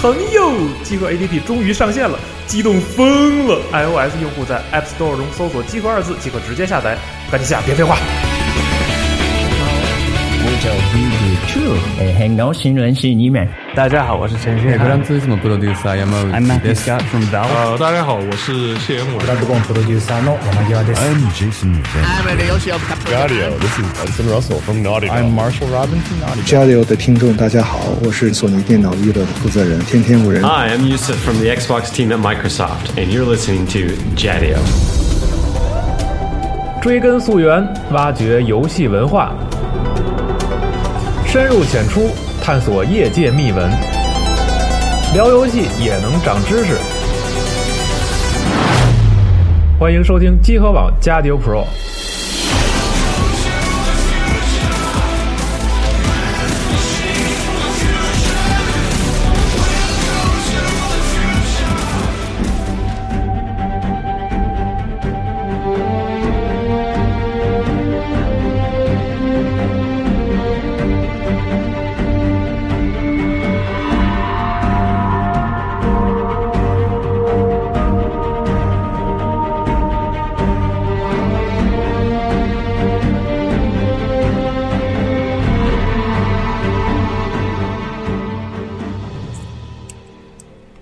朋友，集合 APP 终于上线了，激动疯了！iOS 用户在 App Store 中搜索“集合”二字即可直接下载，赶紧下，别废话。我叫 BB 2，很高兴认识你们。大家好，我是陈迅。grandissimo producer Yamauchi I'm Matthew です。Scott from Valve。呃，大家好，我是谢元伟。交流的听众，大家好，我是索尼电脑娱乐的负责人天天五人。Hi, I'm Yusuf from the Xbox team at Microsoft, and you're listening to Jadio. 追根溯源，挖掘游戏文化，深入浅出，探索业界秘闻，聊游戏也能长知识。欢迎收听机核网加迪欧 Pro。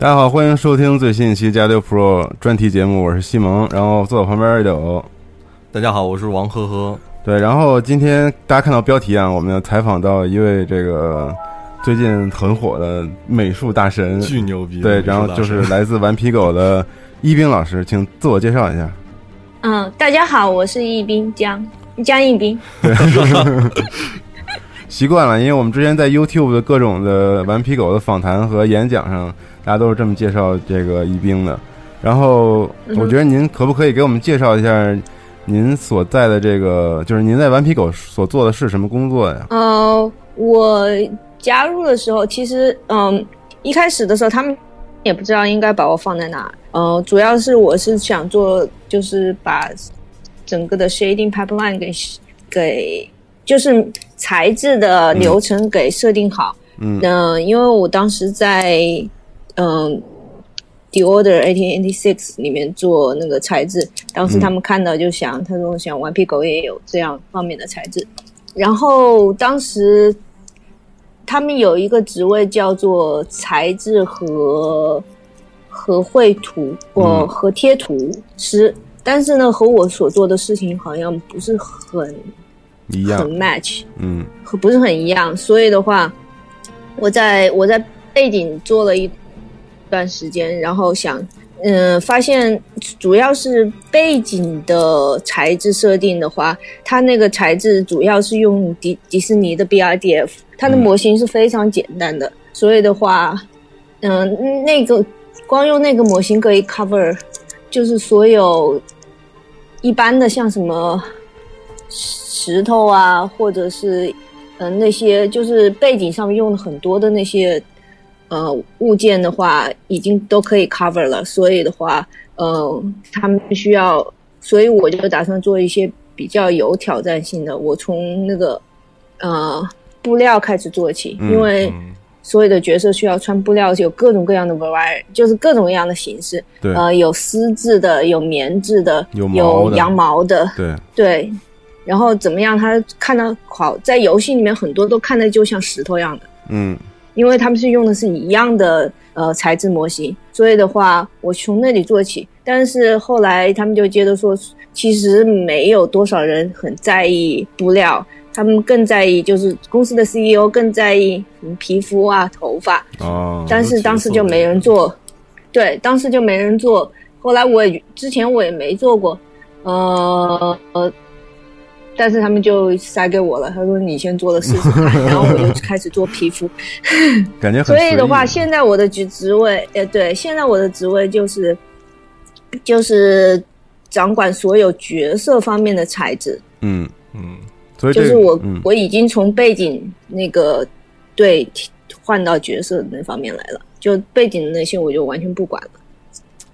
大家好，欢迎收听最新一期《加六 Pro》专题节目，我是西蒙，然后坐我旁边有，大家好，我是王呵呵。对，然后今天大家看到标题啊，我们要采访到一位这个最近很火的美术大神，巨牛逼对，然后就是来自顽皮狗的一冰老师，请自我介绍一下。嗯，大家好，我是易斌江江一斌。习惯了，因为我们之前在 YouTube 的各种的顽皮狗的访谈和演讲上，大家都是这么介绍这个宜宾的。然后，我觉得您可不可以给我们介绍一下您所在的这个，就是您在顽皮狗所做的是什么工作呀？呃，我加入的时候，其实嗯，一开始的时候他们也不知道应该把我放在哪。呃，主要是我是想做，就是把整个的 shading pipeline 给给，就是材质的流程给设定好。嗯呃，因为我当时在嗯。The Order 1886里面做那个材质，当时他们看到就想，他说想顽皮狗也有这样方面的材质，然后当时他们有一个职位叫做材质和和绘图或嗯和贴图师，但是呢，和我所做的事情好像不是很一样。很，match，嗯。和不是很一样，所以的话，我在我在背景做了一段时间，然后想，嗯、发现主要是背景的材质设定的话，它那个材质主要是用迪迪士尼的 BRDF，它的模型是非常简单的，所以的话，嗯、那个光用那个模型可以 cover，就是所有一般的像什么石头啊，或者是嗯、那些就是背景上面用的很多的那些呃物件的话，已经都可以 cover 了。所以的话，呃，他们需要，所以我就打算做一些比较有挑战性的。我从那个呃布料开始做起，嗯因为所有的角色需要穿布料，有各种各样的 variety，就是各种各样的形式。对呃，有丝质的，有棉质的，有羊毛的，对，对，然后怎么样？他看到好，在游戏里面很多都看的就像石头一样的，嗯因为他们是用的是一样的呃材质模型，所以的话，我从那里做起。但是后来他们就接着说，其实没有多少人很在意布料，他们更在意就是公司的 CEO 更在意皮肤啊、头发，哦，但是当时就没人做，对，当时就没人做。后来我也之前我也没做过，呃呃，但是他们就塞给我了，他说你先做了试试看，然后我就开始做皮肤。感觉很所以的话，现在我的职职位，呃，对，现在我的职位就是就是掌管所有角色方面的材质，嗯嗯，所以就是我、嗯我已经从背景那个对换到角色那方面来了，就背景的那些我就完全不管了。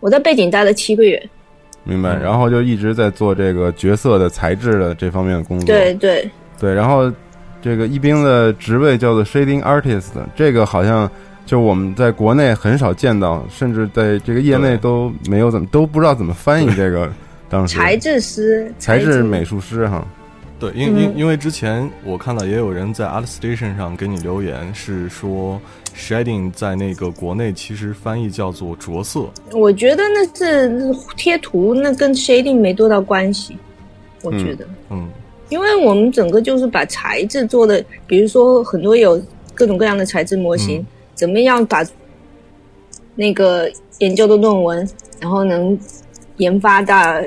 我在背景待了七个月，明白，然后就一直在做这个角色的材质的这方面的工作。对对，对，然后这个一兵的职位叫做 shading artist，这个好像就我们在国内很少见到，甚至在这个业内都没有怎么都不知道怎么翻译这个。当时材质师、材质美术师哈。对，因因因为之前我看到也有人在 ArtStation 上给你留言，是说 shading 在那个国内其实翻译叫做着色。我觉得那是贴图，那跟 shading 没多大关系。我觉得，嗯，因为我们整个就是把材质做的，比如说很多有各种各样的材质模型，怎么样把那个研究的论文，然后能研发到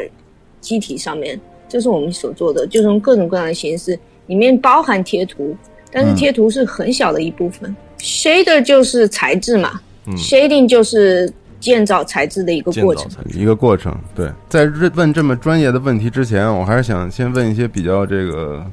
机体上面。这是我们所做的，就从各种各样的形式，里面包含贴图，但是贴图是很小的一部分。Shader 就是材质嘛，Shading 就是建造材质的一个过程，一个过程。对，在问这么专业的问题之前，我还是想先问一些比较这个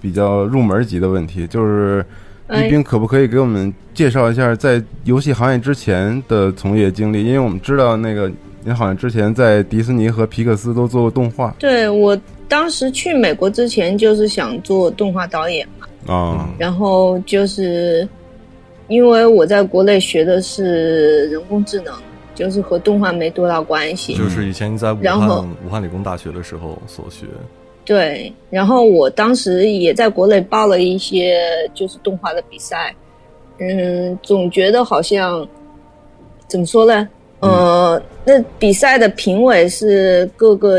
比较入门级的问题，就是一冰可不可以给我们介绍一下在游戏行业之前的从业经历？因为我们知道那个您好像之前在迪士尼和皮克斯都做过动画。对我。当时去美国之前就是想做动画导演嘛，啊，然后就是因为我在国内学的是人工智能，就是和动画没多大关系。就是以前你在武汉武汉理工大学的时候所学。对，然后我当时也在国内报了一些就是动画的比赛，嗯，总觉得好像怎么说呢？呃，那比赛的评委是各个。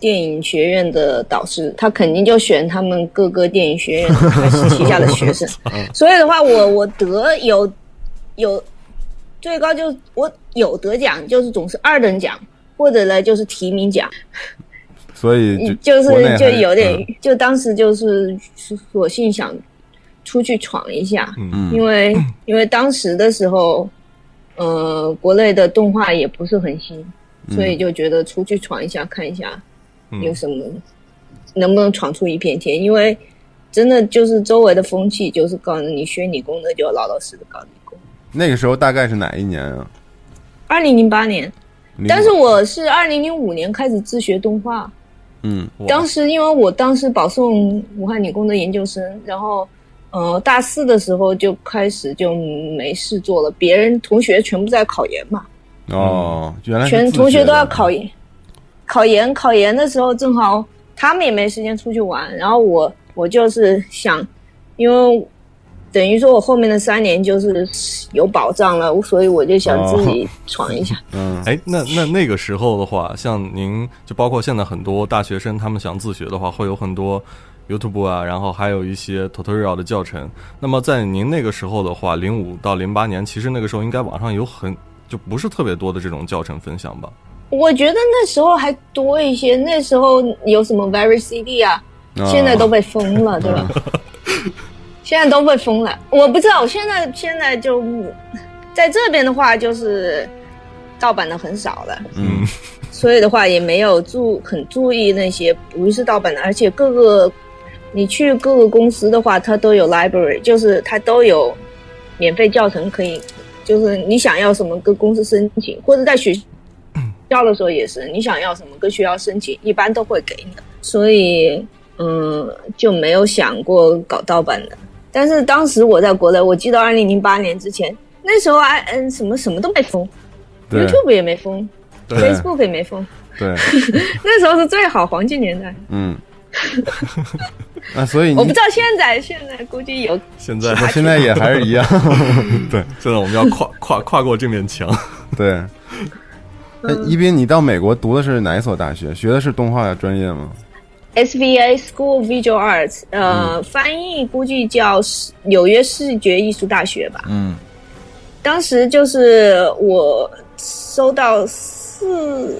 电影学院的导师，他肯定就选他们各个电影学院还是旗下的学生，所以的话，我我得有有最高就我有得奖，就是总是二等奖，或者呢就是提名奖。所以就是就有点，就当时就是索性想出去闯一下，因为因为当时的时候，呃，国内的动画也不是很新，所以就觉得出去闯一下看一下。有什么能不能闯出一片天？因为真的就是周围的风气，就是告诉你学理工的就要老老实实搞理工。那个时候大概是哪一年啊？二零零八年，但是我是二零零五年开始自学动画。嗯，当时因为我当时保送武汉理工的研究生，然后呃大四的时候就开始就没事做了，别人同学全部在考研嘛。哦，原来全同学都要考研。考研考研的时候，正好他们也没时间出去玩，然后我我就是想，因为等于说我后面的三年就是有保障了，所以我就想自己闯一下。嗯，哎，那那那个时候的话，像您就包括现在很多大学生，他们想自学的话，会有很多 YouTube 啊，然后还有一些 tutorial 的教程。那么在您那个时候的话，零五到零八年，其实那个时候应该网上有很就不是特别多的这种教程分享吧？我觉得那时候还多一些，那时候有什么 Very CD 啊，现在都被封了，对吧？现在都被封了，我不知道。我现在现在就在这边的话，就是盗版的很少了，嗯，所以的话也没有注很注意那些不是盗版的，而且各个你去各个公司的话，它都有 library，就是它都有免费教程可以，就是你想要什么跟公司申请，或者在学。要的时候也是，你想要什么跟学校申请，一般都会给你的，所以嗯就没有想过搞盗版的。但是当时我在国内，我记得二零零八年之前，那时候啊嗯什么什么都没封，YouTube 也没封，Facebook 也没封，对，那时候是最好黄金年代。嗯，啊，所以我不知道现在，现在估计有，现在现在也还是一样，对，现在我们要跨跨跨过这面墙，对。哎，一斌，你到美国读的是哪一所大学？学的是动画专业吗？SVA School of Visual Arts，呃，翻译估计叫纽约视觉艺术大学吧。嗯，当时就是我收到四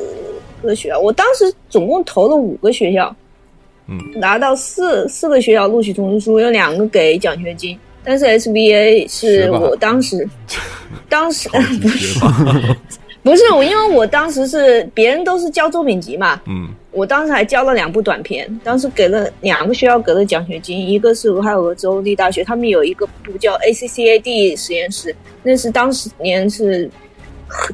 个学校，我当时总共投了五个学校，嗯，拿到四四个学校录取通知书，有两个给奖学金，但是 SVA 是我当时 当时不是。不是我，因为我当时是别人都是教作品集嘛，嗯，我当时还教了两部短片，当时给了两个学校给了奖学金，一个是俄亥俄州立大学，他们有一个部叫 ACCAD 实验室，那是当时年是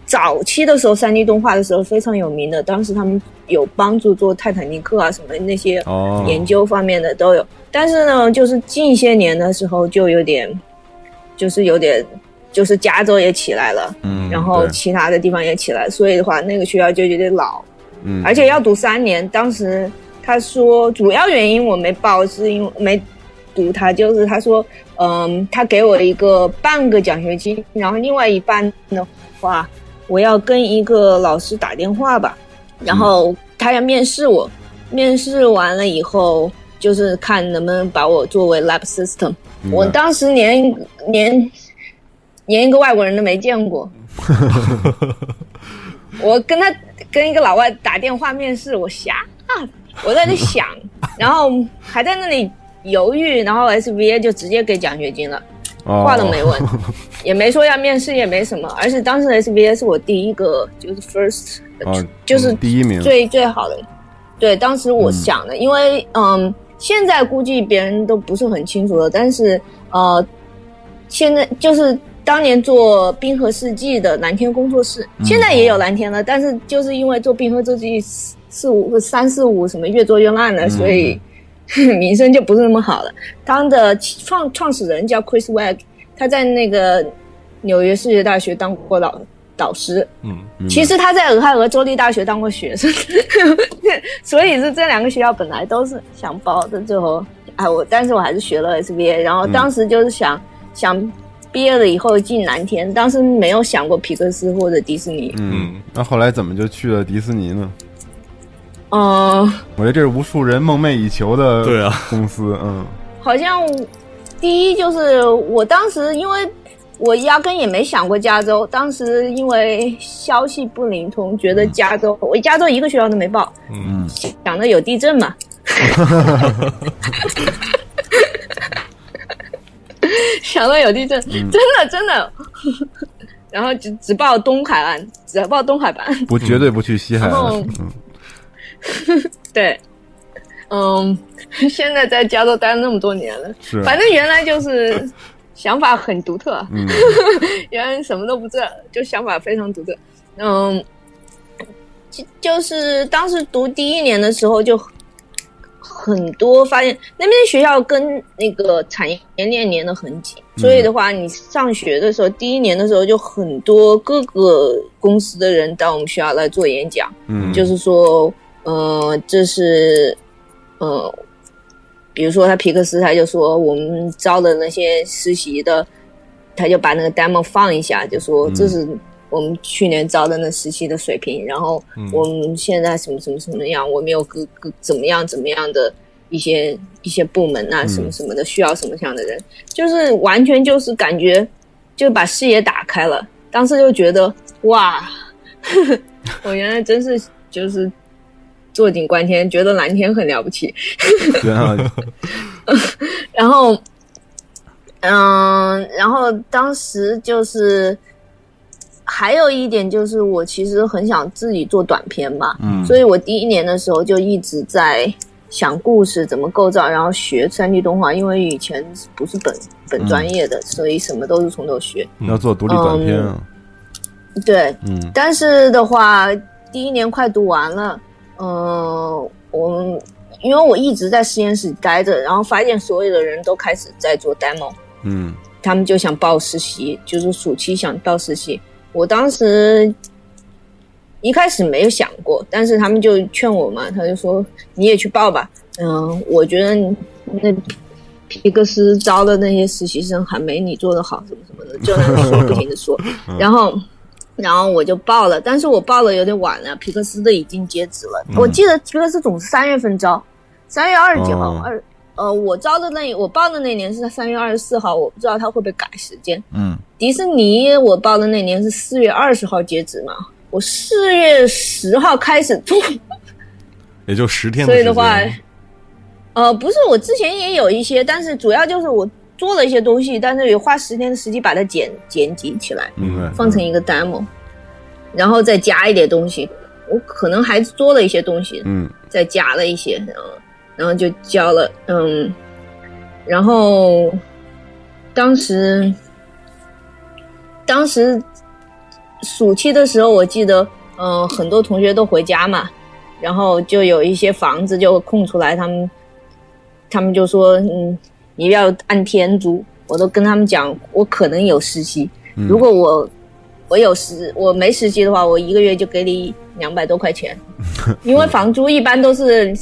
早期的时候三 D 动画的时候非常有名的，当时他们有帮助做泰坦尼克啊什么那些研究方面的都有，但是呢，就是近些年的时候就有点，就是有点。就是加州也起来了，嗯，然后其他的地方也起来，所以的话，那个学校就有点老，嗯，而且要读三年。当时他说，主要原因我没报，是因为没读他，就是他说，嗯，他给我一个半个奖学金，然后另外一半的话，我要跟一个老师打电话吧，然后他要面试我，面试完了以后，就是看能不能把我作为 lab system。我当时连连连一个外国人都没见过，我跟他跟一个老外打电话面试，我瞎，我在那想，然后还在那里犹豫，然后 SVA 就直接给奖学金了，哦。话都没问，也没说要面试，也没什么，而且当时 SVA 是我第一个就是 first，、哦就是嗯第一名，最最好的。对，当时我想的，因为嗯，现在估计别人都不是很清楚了，但是呃，现在就是当年做冰河世纪的蓝天工作室，现在也有蓝天了，但是就是因为做冰河世纪四四五三四五什么越做越烂了，所以 名声就不是那么好了。他的创创始人叫 Chris Wagg，他在那个纽约世界大学当过老导师，嗯，其实他在俄亥俄州立大学当过学生，所以是这两个学校本来都是想包的，最后哎我，但是我还是学了 SBA，然后当时就是想、想毕业了以后进蓝天，当时没有想过皮克斯或者迪士尼，嗯，那后来怎么就去了迪士尼呢？嗯、我觉得这是无数人梦寐以求的对啊。公司，嗯。好像第一就是我当时因为我压根也没想过加州，当时因为消息不灵通，觉得加州我加州一个学校都没报，嗯，想着有地震嘛。想到有地震，真的真的，然后只只报东海岸，只报东海岸。不绝对不去西海岸，嗯 对，嗯，现在在加州待了那么多年了，是反正原来就是想法很独特，嗯 原来什么都不知道，就想法非常独特。嗯，就就是当时读第一年的时候就。很多发现那边学校跟那个产业链连得很紧，所以的话，你上学的时候，第一年的时候就很多各个公司的人到我们学校来做演讲，嗯，就是说，呃，这是，呃，比如说他皮克斯，他就说我们招的那些实习的，他就把那个 demo 放一下，就说这是我们去年招的那实习的水平，然后我们现在什么什么什么样，我们有各个怎么样怎么样的一些一些部门啊，什么什么的，需要什么样的人，就是完全就是感觉就把视野打开了，当时就觉得哇。我原来真是就是坐井观天，觉得蓝天很了不起。然后，嗯，然后当时就是还有一点就是，我其实很想自己做短片嘛，嗯。所以我第一年的时候就一直在想故事怎么构造，然后学三 D 动画，因为以前不是本本专业的，所以什么都是从头学。要做独立短片啊，对，嗯。但是的话，第一年快读完了，嗯、我们因为我一直在实验室待着，然后发现所有的人都开始在做 demo，嗯。他们就想报实习，就是暑期想报实习。我当时一开始没有想过，但是他们就劝我嘛，他就说你也去报吧。嗯，我觉得那皮克斯招的那些实习生还没你做的好，什么什么的，就在那说不停的说，然后。然后我就报了，但是我报了有点晚了，皮克斯的已经截止了。我记得皮克斯总是三月份招，三月二十几号，哦二呃，我招的那我报的那年是三月二十四号，我不知道他会不会改时间。嗯迪士尼我报的那年是四月二十号截止嘛，我四月十号开始做，也就十天所以的话，呃，不是我之前也有一些，但是主要就是我做了一些东西，但是也花十天的时间把它剪剪辑起来，嗯，放成一个 demo，然后再加一点东西，我可能还做了一些东西，嗯再加了一些，然后然后就交了，嗯，然后当时当时暑期的时候，我记得，嗯、很多同学都回家嘛，然后就有一些房子就空出来，他们他们就说，嗯，你要按天租，我都跟他们讲，我可能有实习，如果我我有实我没实习的话，我一个月就给你两百多块钱，因为房租一般都是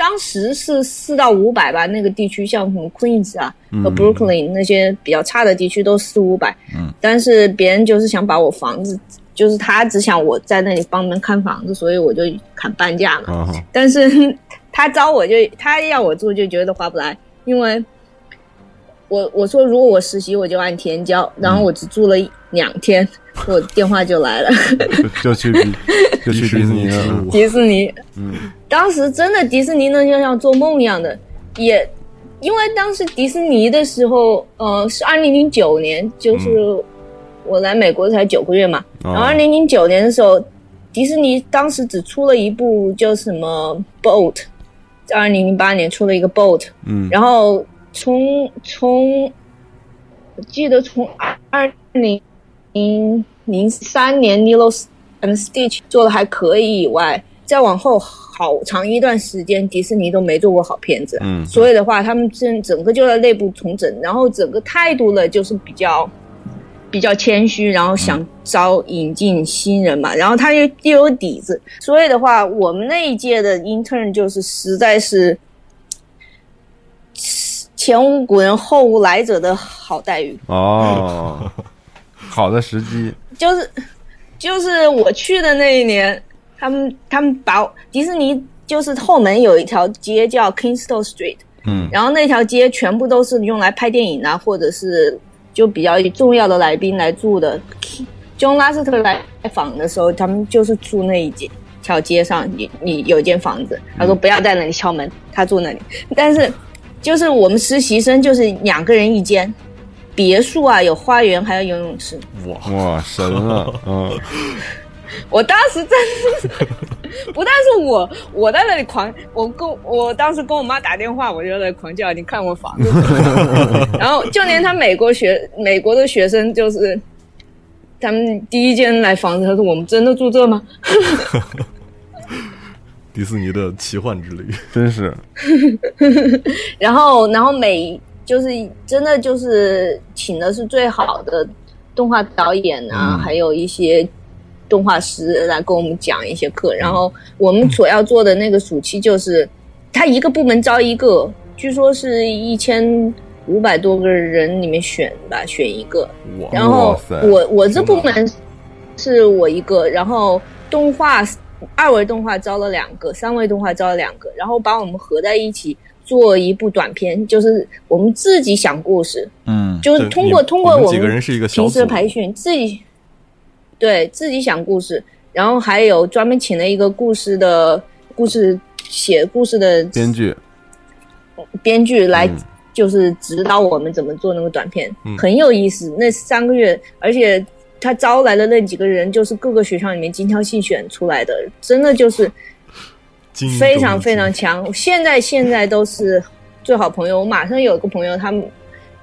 当时是四到五百吧，那个地区像什么 Queens 啊和 Brooklyn 那些比较差的地区都四五百，嗯，但是别人就是想把我房子，就是他只想我在那里帮忙看房子，所以我就砍半价嘛。啊，但是他招我就他要我住就觉得划不来，因为我我说如果我实习我就按天交，然后我只住了两天，我电话就来了，就 就去迪就去迪士尼。了。嗯。迪士尼，嗯，当时真的迪士尼呢就像做梦一样的，也因为当时迪士尼的时候，呃，是二零零九年，就是我来美国才九个月嘛，哦。然后二零零九年的时候，迪士尼当时只出了一部叫什么 Boat，在二零零八年出了一个 Boat，嗯，然后从从我记得从二零零零三年 Lilo and Stitch 做的还可以以外，再往后好长一段时间，迪士尼都没做过好片子。嗯所以的话，他们整整个就在内部重整，然后整个态度呢就是比较比较谦虚，然后想招引进新人嘛，然后他又又有底子，所以的话，我们那一届的 intern 就是实在是前无古人后无来者的好待遇。哦，好的时机，就是就是我去的那一年，他们他们把迪士尼就是后门有一条街叫 Kingston Street，嗯然后那条街全部都是用来拍电影啊，或者是就比较重要的来宾来住的。John 拉斯特来访的时候，他们就是住那一街条街上，你你有一间房子，他说不要在那里敲门，他住那里。但是就是我们实习生就是两个人一间。别墅啊，有花园，还有游泳池。哇。哇，神了，嗯，我当时真的是，不但是我，我在那里狂，我跟我当时跟我妈打电话，我就在狂叫，你看我房子。然后就连他美国学美国的学生，就是他们第一间来房子，他说我们真的住这吗？迪士尼的奇幻之旅，真是，然后，然后每就是真的就是请的是最好的动画导演啊，嗯还有一些动画师来跟我们讲一些课。然后我们所要做的那个暑期就是，他一个部门招一个，据说是一千五百多个人里面选吧，选一个。哇，然后我我这部门是我一个，然后动画二维动画招了两个，三维动画招了两个，然后把我们合在一起做一部短片，就是我们自己想故事，嗯就是通过通过我们几个人是一个平时的培训，自己对自己想故事，然后还有专门请了一个故事的故事写故事的编剧，编剧来嗯。就是指导我们怎么做那个短片，嗯。很有意思。那三个月，而且他招来的那几个人就是各个学校里面精挑细选出来的，真的就是非常非常强。现在现在都是最好朋友。我马上有一个朋友，他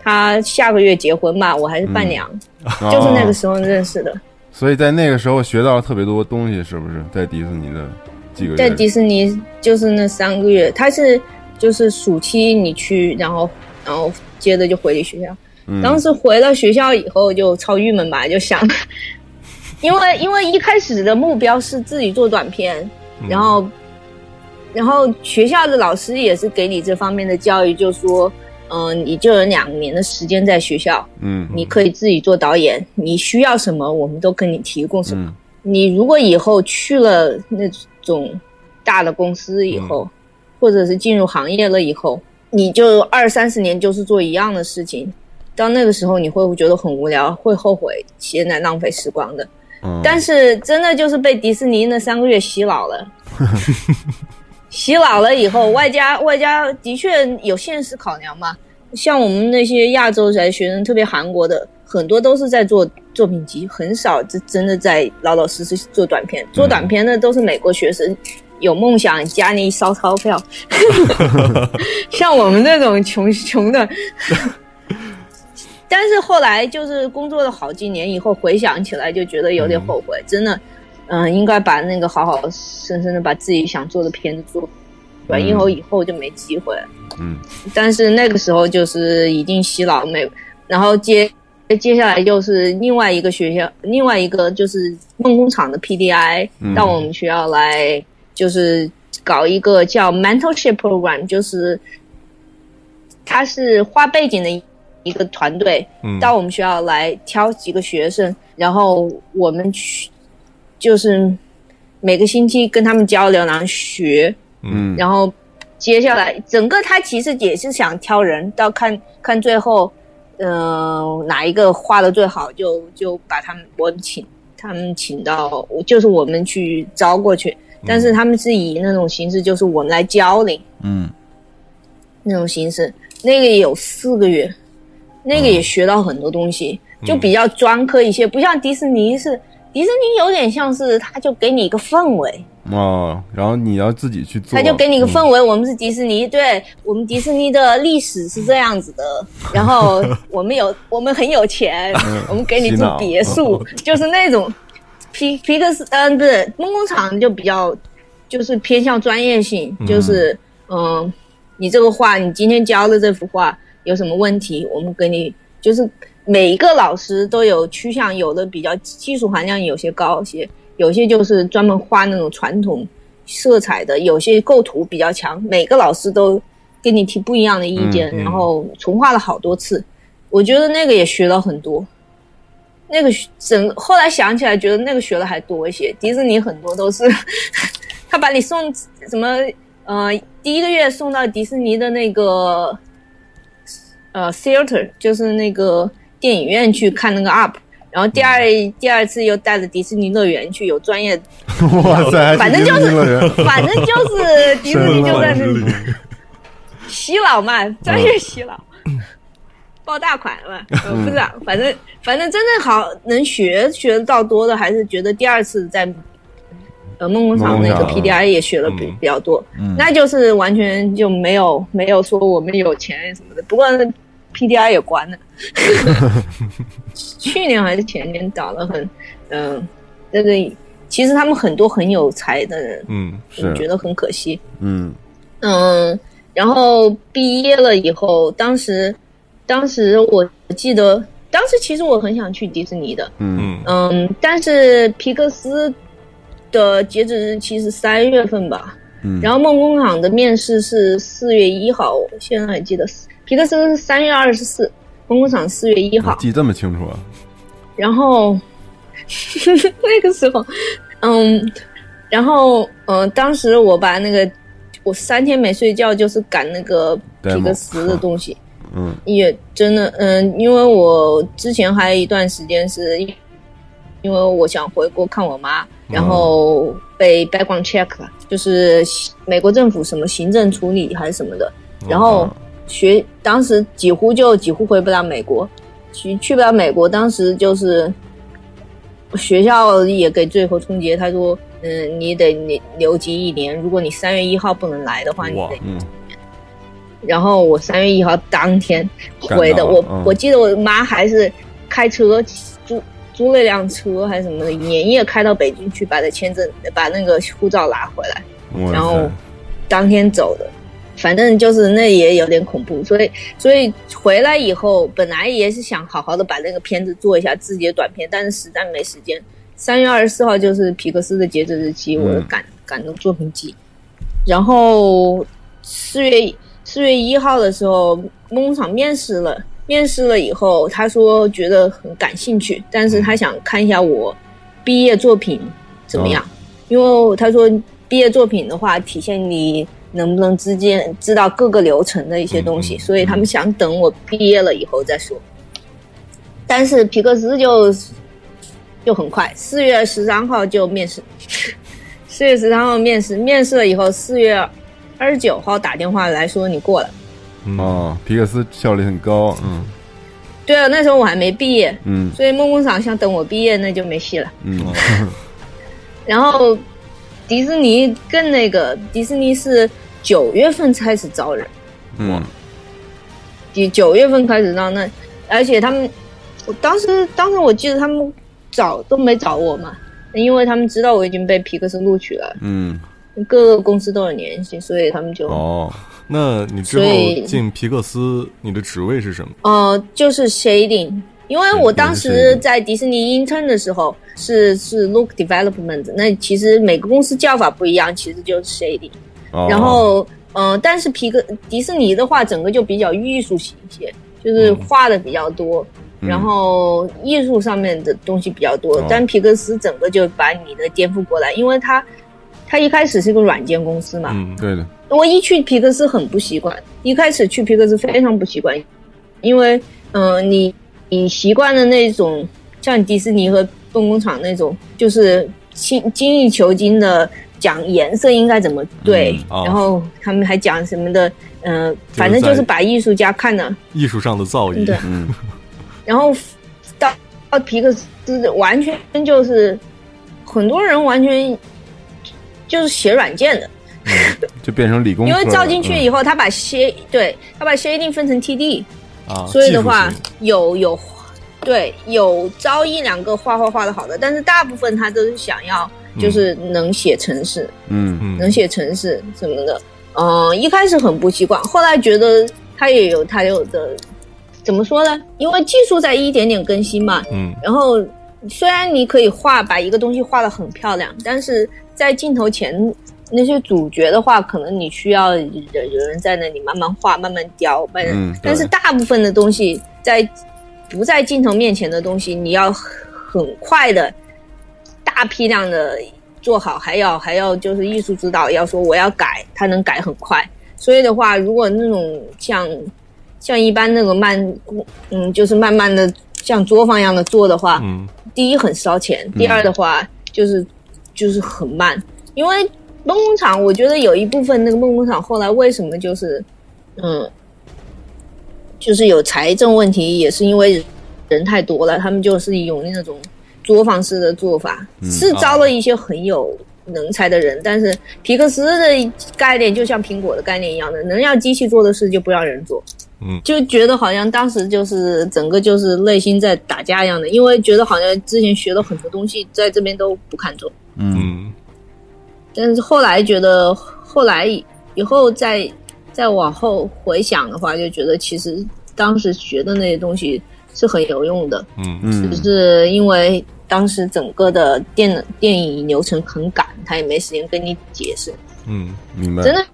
他下个月结婚吧，我还是伴娘，就是那个哦时候认识的。所以在那个时候学到了特别多东西，是不是？在迪士尼的几个月，在迪士尼就是那三个月，他是就是暑期你去，然后然后接着就回你学校。嗯当时回到学校以后就超郁闷吧，就想，因为因为一开始的目标是自己做短片，嗯然后然后学校的老师也是给你这方面的教育，就说，嗯、你就有两年的时间在学校，嗯你可以自己做导演，你需要什么我们都跟你提供什么。嗯你如果以后去了那种大的公司以后，或者是进入行业了以后，你就二三十年就是做一样的事情，到那个时候你会不会觉得很无聊，会后悔现在浪费时光的？嗯，但是真的就是被迪士尼那三个月洗脑了。洗脑了以后，外加外加的确有现实考量嘛。像我们那些亚洲来学生，特别韩国的，很多都是在做作品集，很少真真的在老老实实做短片。做短片的都是美国学生，有梦想，家里烧钞票。像我们这种穷穷的，但是后来就是工作了好几年以后，回想起来就觉得有点后悔，真的，嗯、应该把那个好好深深的把自己想做的片子做出来，嗯。以后以后就没机会了。嗯。但是那个时候就是已经洗脑没，然后接接下来就是另外一个学校，另外一个就是梦工厂的 PDI 嗯。到我们学校来，就是搞一个叫 mentorship program，就是他是画背景的一个团队，嗯。到我们学校来挑几个学生，然后我们去就是每个星期跟他们交流，然后学，嗯。然后接下来整个他其实也是想挑人，到看看最后，呃，哪一个画的最好，就就把他们我请他们请到，就是我们去招过去，但是他们是以那种形式，就是我们来教你嗯。那种形式，那个也有四个月，那个也学到很多东西，就比较专科一些，不像迪士尼是。迪士尼有点像是，他就给你一个氛围，哦，然后你要自己去做，他就给你一个氛围。我们是迪士尼，对我们迪士尼的历史是这样子的。然后我们有，我们很有钱，我们给你住别墅，就是那种皮皮克斯，嗯，不是梦工厂就比较就是偏向专业性，就是嗯，你这个画，你今天教的这幅画有什么问题，我们给你就是。每一个老师都有趋向，有的比较技术含量有些高些，有些就是专门画那种传统色彩的，有些构图比较强。每个老师都跟你提不一样的意见，嗯嗯然后重画了好多次。我觉得那个也学了很多。那个整后来想起来，觉得那个学的还多一些。迪士尼很多都是 他把你送什么呃，第一个月送到迪士尼的那个呃 theater，就是那个。电影院去看那个 UP，然后第二、嗯、第二次又带着迪士尼乐园去，有专业，哇塞，反正就是反正就是迪士尼 就在那里洗脑嘛，专业洗脑，爆大款嘛，呃、不知道，反正反正真正好能学学到多的，还是觉得第二次在呃梦工厂那个 PDI 也学了比、嗯、比较多，嗯、那就是完全就没有没有说我们有钱什么的，不过。PDI 也关了，去年还是前年倒了很，嗯、呃，这个其实他们很多很有才的人，嗯，我觉得很可惜，嗯。嗯，然后毕业了以后，当时当时我记得，当时其实我很想去迪士尼的，嗯。嗯，但是皮克斯的截止日期是三月份吧，嗯，然后梦工厂的面试是四月一号，我现在还记得。皮克斯是三月二十四，梦工厂四月一号，记这么清楚啊！然后那个时候，嗯，然后嗯、呃，当时我把那个我三天没睡觉，就是赶那个皮克斯的东西，嗯，也真的，嗯，因为我之前还有一段时间是，因为我想回国看我妈，然后被 background check 了，就是美国政府什么行政处理还是什么的，然后。学当时几乎就几乎回不了美国，去去不了美国。当时就是学校也给最后终结，他说：“嗯，你得你留级一年，如果你三月一号不能来的话，你得。”嗯。然后我三月一号当天回的，我、嗯、我记得我妈还是开车租租了辆车还是什么的，连夜开到北京去把那签证把那个护照拿回来，然后当天走的。反正就是那也有点恐怖，所以所以回来以后，本来也是想好好的把那个片子做一下自己的短片，但是实在没时间。三月二十四号就是皮克斯的截止日期，我的赶赶的作品集。然后四月四月一号的时候，梦工厂面试了，面试了以后，他说觉得很感兴趣，但是他想看一下我毕业作品怎么样，哦、因为他说毕业作品的话，体现你。能不能之间知道各个流程的一些东西，嗯、所以他们想等我毕业了以后再说。但是皮克斯就就很快，四月十三号就面试，四月十三号面试，面试了以后，四月二十九号打电话来说你过了。哦，皮克斯效率很高，嗯。对啊，那时候我还没毕业，嗯，所以梦工厂想等我毕业，那就没戏了，嗯。然后。迪士尼更那个，迪士尼是九月份开始招人，嗯，九九月份开始招那，而且他们，我当时当时我记得他们找都没找我嘛，因为他们知道我已经被皮克斯录取了，嗯，各个公司都有联系，所以他们就哦，那你之后进皮克斯，你的职位是什么？哦、呃，就是 shading，因为我当时在迪士尼 intern 的时候是是 Look Development，那其实每个公司叫法不一样，其实就是 Shady。哦。然后，嗯、但是皮克迪士尼的话，整个就比较艺术型一些，就是画的比较多，嗯。然后艺术上面的东西比较多。哦。但皮克斯整个就把你的颠覆过来，因为它它一开始是个软件公司嘛，嗯对的，我一去皮克斯很不习惯，一开始去皮克斯非常不习惯，因为嗯、呃你你习惯的那种像迪士尼和梦工厂那种，就是精精益求精的讲颜色应该怎么对，嗯哦。然后他们还讲什么的，嗯、反正就是把艺术家看的艺术上的造诣，对，嗯。然后到到皮克斯完全就是很多人完全就是写软件的。就变成理工，因为照进去以后，他把 shade 对他把 shading 分成 TD，啊，所以的话有有对有招一两个画画画的好的，但是大部分他都是想要就是能写程式，嗯嗯，能写程式什么的。嗯、一开始很不习惯，后来觉得他也有他有的怎么说呢？因为技术在一点点更新嘛，嗯然后虽然你可以画把一个东西画得很漂亮，但是在镜头前那些主角的话，可能你需要有有人在那里慢慢画、慢慢雕，慢慢。嗯但是大部分的东西在不在镜头面前的东西，你要很快的、大批量的做好，还要还要就是艺术指导要说我要改，他能改很快。所以的话，如果那种像像一般那个慢，嗯，就是慢慢的像作坊一样的做的话，嗯第一很烧钱，第二的话就是就是很慢，因为梦工厂，我觉得有一部分那个梦工厂后来为什么就是嗯，就是有财政问题，也是因为人太多了，他们就是用那种作坊式的做法，是招了一些很有能才的人，但是皮克斯的概念就像苹果的概念一样的，能让机器做的事就不让人做。嗯。就觉得好像当时就是整个就是内心在打架一样的，因为觉得好像之前学了很多东西，在这边都不看重。嗯嗯。但是后来觉得，后来以后再再往后回想的话，就觉得其实当时学的那些东西是很有用的，嗯。嗯。只是因为当时整个的电电影流程很赶，他也没时间跟你解释。嗯明白，真的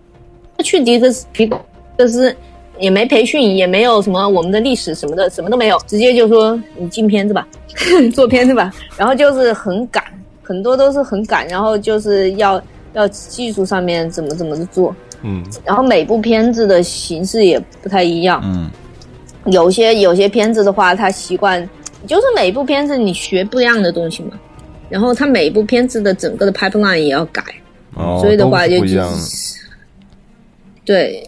去迪克斯皮克斯也没培训，也没有什么我们的历史什么的，什么都没有，直接就说你进片子吧，做片子吧，然后就是很赶，很多都是很赶，然后就是要要技术上面怎么怎么的做，嗯。然后每部片子的形式也不太一样，嗯。有些有些片子的话，他习惯就是每一部片子你学不一样的东西嘛，然后他每一部片子的整个的 pipeline 也要改，哦，所以的话就对，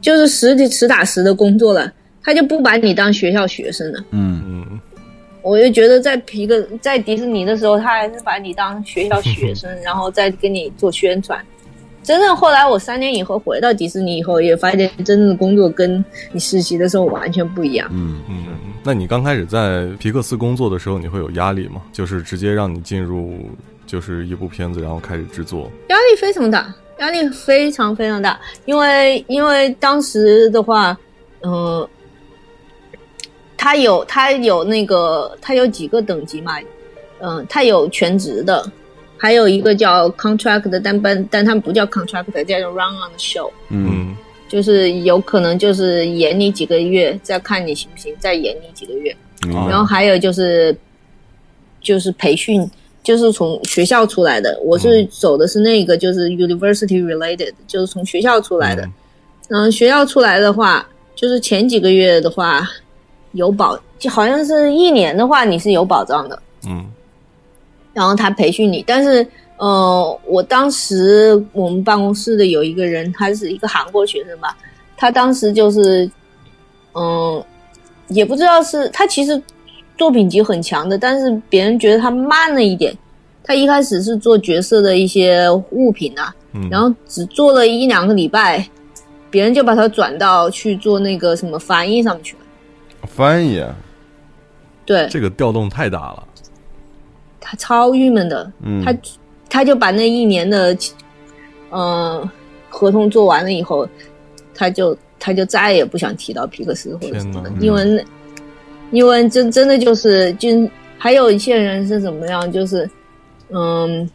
就是实体实打实的工作了，他就不把你当学校学生了。嗯嗯我就觉得在皮克在迪士尼的时候，他还是把你当学校学生，然后再给你做宣传。真正后来我三年以后回到迪士尼以后，也发现真正的工作跟你实习的时候完全不一样。嗯嗯，那你刚开始在皮克斯工作的时候，你会有压力吗？就是直接让你进入就是一部片子，然后开始制作。压力非常大，压力非常非常大，因为因为当时的话，嗯、他有他有那个他有几个等级嘛，嗯、他有全职的，还有一个叫 contract 的，但但但他们不叫 contract，叫做 run on the show，嗯嗯就是有可能就是演你几个月，再看你行不行，再演你几个月。然后还有就是就是培训，就是从学校出来的。我是走的是那个就是 university related，就是从学校出来的。嗯嗯，学校出来的话，就是前几个月的话有保，就好像是一年的话你是有保障的。嗯然后他培训你，但是呃，我当时我们办公室的有一个人，他是一个韩国学生吧，他当时就是嗯、也不知道是他其实作品集很强的，但是别人觉得他慢了一点。他一开始是做角色的一些物品啊，嗯，然后只做了一两个礼拜，别人就把他转到去做那个什么翻译上面去了。翻译啊，对，这个调动太大了。他超郁闷的，嗯。他他就把那一年的，呃，合同做完了以后，他就他就再也不想提到皮克斯或者什么。因为那因为真真的就是，就还有一些人是怎么样，就是嗯，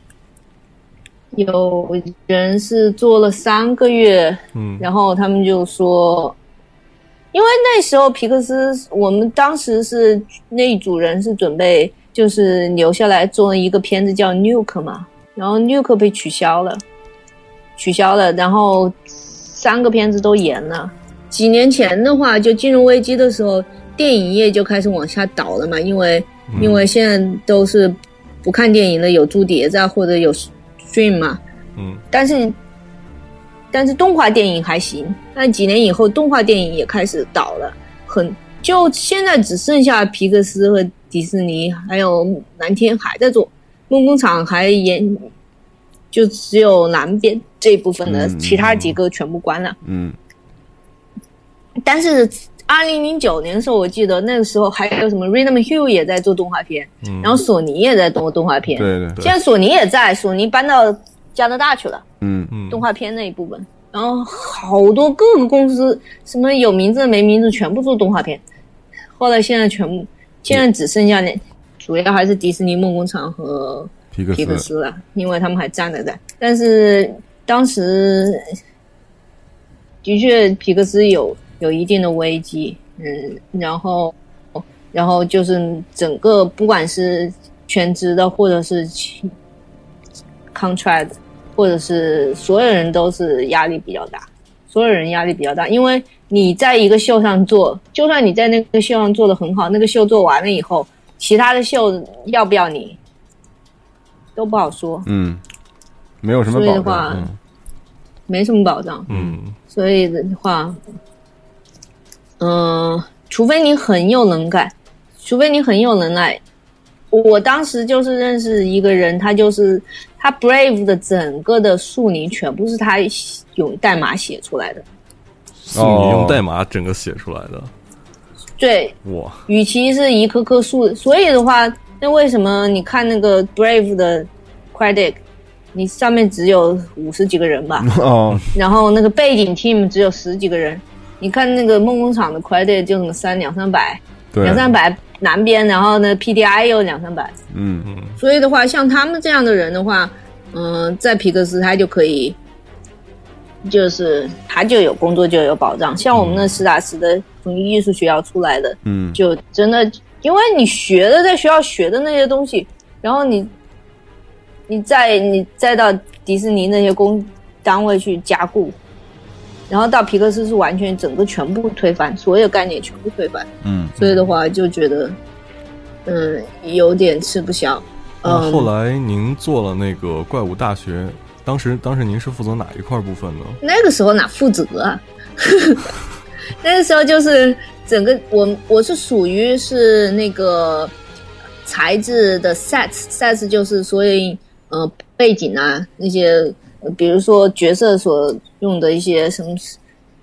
有人是做了三个月，嗯。然后他们就说，因为那时候皮克斯，我们当时是那一组人是准备就是留下来做一个片子叫《Nuke》嘛，然后《Nuke》被取消了，取消了，然后三个片子都延了。几年前的话，就金融危机的时候，电影业就开始往下倒了嘛，因为、因为现在都是不看电影的，有租碟子啊，或者有 stream 嘛，嗯。但是但是动画电影还行，但几年以后动画电影也开始倒了，很就现在只剩下皮克斯和迪士尼，还有蓝天还在做，梦工厂还演，就只有南边这一部分的，嗯其他几个全部关了。嗯但是二零零九年的时候，我记得那个时候还有什么 Rhythm Hill 也在做动画片，嗯然后索尼也在做动画片，对对，现在索尼也在，索尼搬到加拿大去了。嗯嗯动画片那一部分，然后好多各个公司，什么有名字的没名字，全部做动画片。后来现在全部，现在只剩下那，主要还是迪士尼梦工厂和皮克斯了，因为他们还站着在。但是当时的确皮克斯有有一定的危机，嗯，然后然后就是整个不管是全职的或者是 contract，或者是所有人都是压力比较大，所有人压力比较大，因为你在一个秀上做，就算你在那个秀上做的很好，那个秀做完了以后，其他的秀要不要你都不好说，嗯，没有什么保所以的话没什么保障。嗯所以的话，嗯、除非你很有能干，除非你很有能耐。我当时就是认识一个人，他就是他 Brave 的整个的树林全部是他用代码写出来的。是你用代码整个写出来的，对，哇，与其是一棵棵树，所以的话，那为什么你看那个 Brave 的 credit，你上面只有五十几个人吧？哦，然后那个背景 team 只有十几个人，你看那个梦工厂的 credit 就什么三两三百，对，两三百南边，然后呢 PDI 又两三百，嗯。嗯所以的话，像他们这样的人的话，嗯、在皮克斯他就可以，就是他就有工作就有保障。像我们那实打实的从艺术学校出来的，嗯，就真的，因为你学的在学校学的那些东西，然后你，你再你再到迪士尼那些工单位去加固，然后到皮克斯是完全整个全部推翻，所有概念全部推翻，嗯。所以的话就觉得，嗯，有点吃不消。嗯，那后来您做了那个怪物大学，当时当时您是负责哪一块部分呢？那个时候哪负责啊？那个时候就是整个我我是属于是那个材质的 sets，sets 就是所有呃背景啊那些，呃比如说角色所用的一些什么一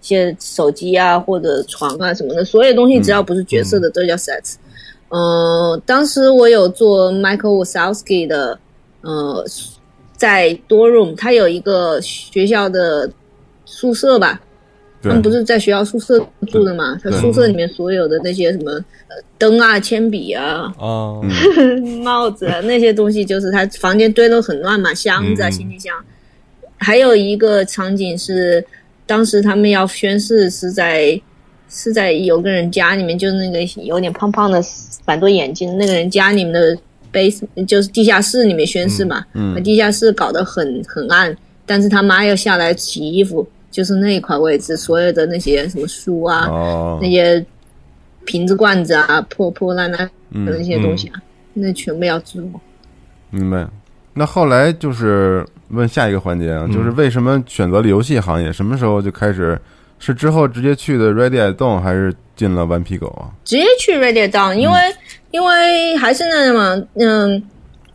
些手机啊或者床啊什么的，所有东西只要不是角色的都叫 sets。呃，当时我有做 Michael Wazowski 的呃在多 room，他有一个学校的宿舍吧，他们不是在学校宿舍住的嘛？他宿舍里面所有的那些什么呃灯啊、铅笔啊、啊，帽子啊那些东西，就是他房间堆得很乱嘛，箱子啊、嗯。行李箱。还有一个场景是，当时他们要宣誓是在是在有个人家里面，就是那个有点胖胖的反多眼睛那个人家里面的 base 就是地下室里面宣誓嘛，地下室搞得很很暗，但是他妈要下来洗衣服，就是那一块位置，所有的那些什么书啊，哦那，些瓶子罐子啊，破破烂烂的嗯那些东西啊，那全部要租。明白。那后来就是问下一个环节啊，就是为什么选择了游戏行业？什么时候就开始？是之后直接去的 Ready at Dawn，还是进了顽皮狗啊？直接去 Ready Down，因为、因为还是那嘛，嗯，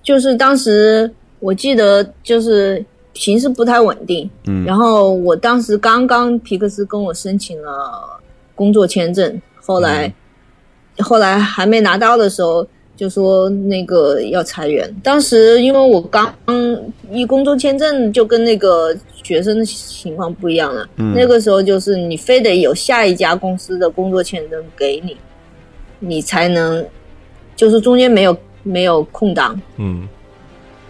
就是当时我记得就是形势不太稳定，嗯然后我当时刚刚皮克斯跟我申请了工作签证，后来、后来还没拿到的时候。就说那个要裁员，当时因为我刚一工作签证就跟那个学生的情况不一样了，嗯。那个时候就是你非得有下一家公司的工作签证给你，你才能，就是中间没有没有空档。嗯。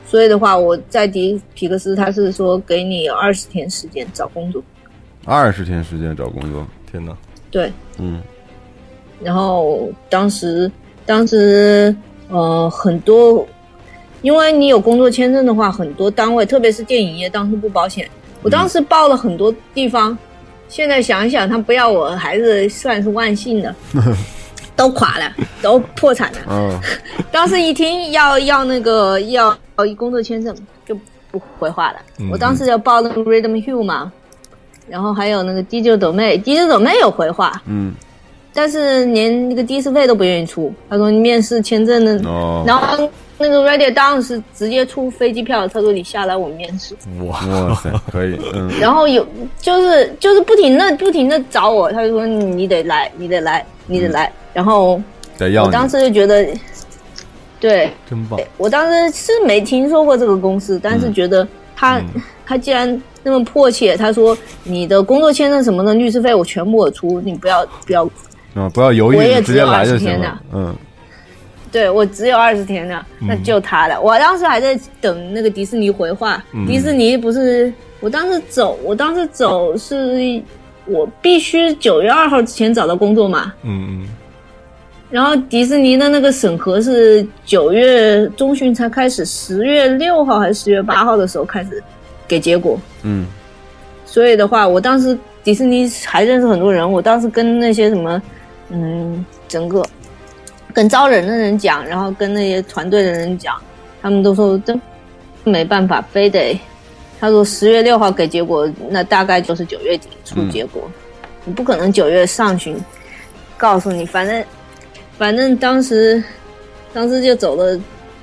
所以的话，我在迪皮克斯，他是说给你二十天时间找工作。二十天时间找工作，天哪，对，嗯。然后当时当时呃很多，因为你有工作签证的话，很多单位，特别是电影业，当时不保险。我当时报了很多地方，现在想一想，他不要我还是算是万幸的，都垮了，都破产了。嗯当时一听要要那个要要工作签证，就不回话了。嗯我当时就报那个 Rhythm Hill 嘛，然后还有那个 DJ 抖妹，DJ 抖妹有回话，嗯但是连那个的士费都不愿意出。他说你面试签证的，哦，然后那个 Ready Down 是直接出飞机票，他说你下来我面试。哇，哇塞，可以，嗯然后有就是就是不停的不停的找我，他就说你得来，你得来，你得来。然后我当时就觉得，对真棒，我当时是没听说过这个公司，但是觉得他、嗯他既然那么迫切，他说你的工作签证什么的律师费我全部我出，你不要不要啊，不要犹豫我也豫，直接来就只有20天行了。嗯。对我只有二十天的，那就他了。我当时还在等那个迪士尼回话，嗯。迪士尼不是我当时走，我当时走是我必须九月二号之前找到工作嘛，嗯嗯。然后迪士尼的那个审核是九月中旬才开始，十月六号还是十月八号的时候开始给结果，嗯。所以的话，我当时迪士尼还认识很多人，我当时跟那些什么，嗯，整个跟招人的人讲，然后跟那些团队的人讲，他们都说真没办法，非得他说十月六号给结果，那大概就是九月底出结果，你不可能九月上旬告诉你，反正反正当时当时就走了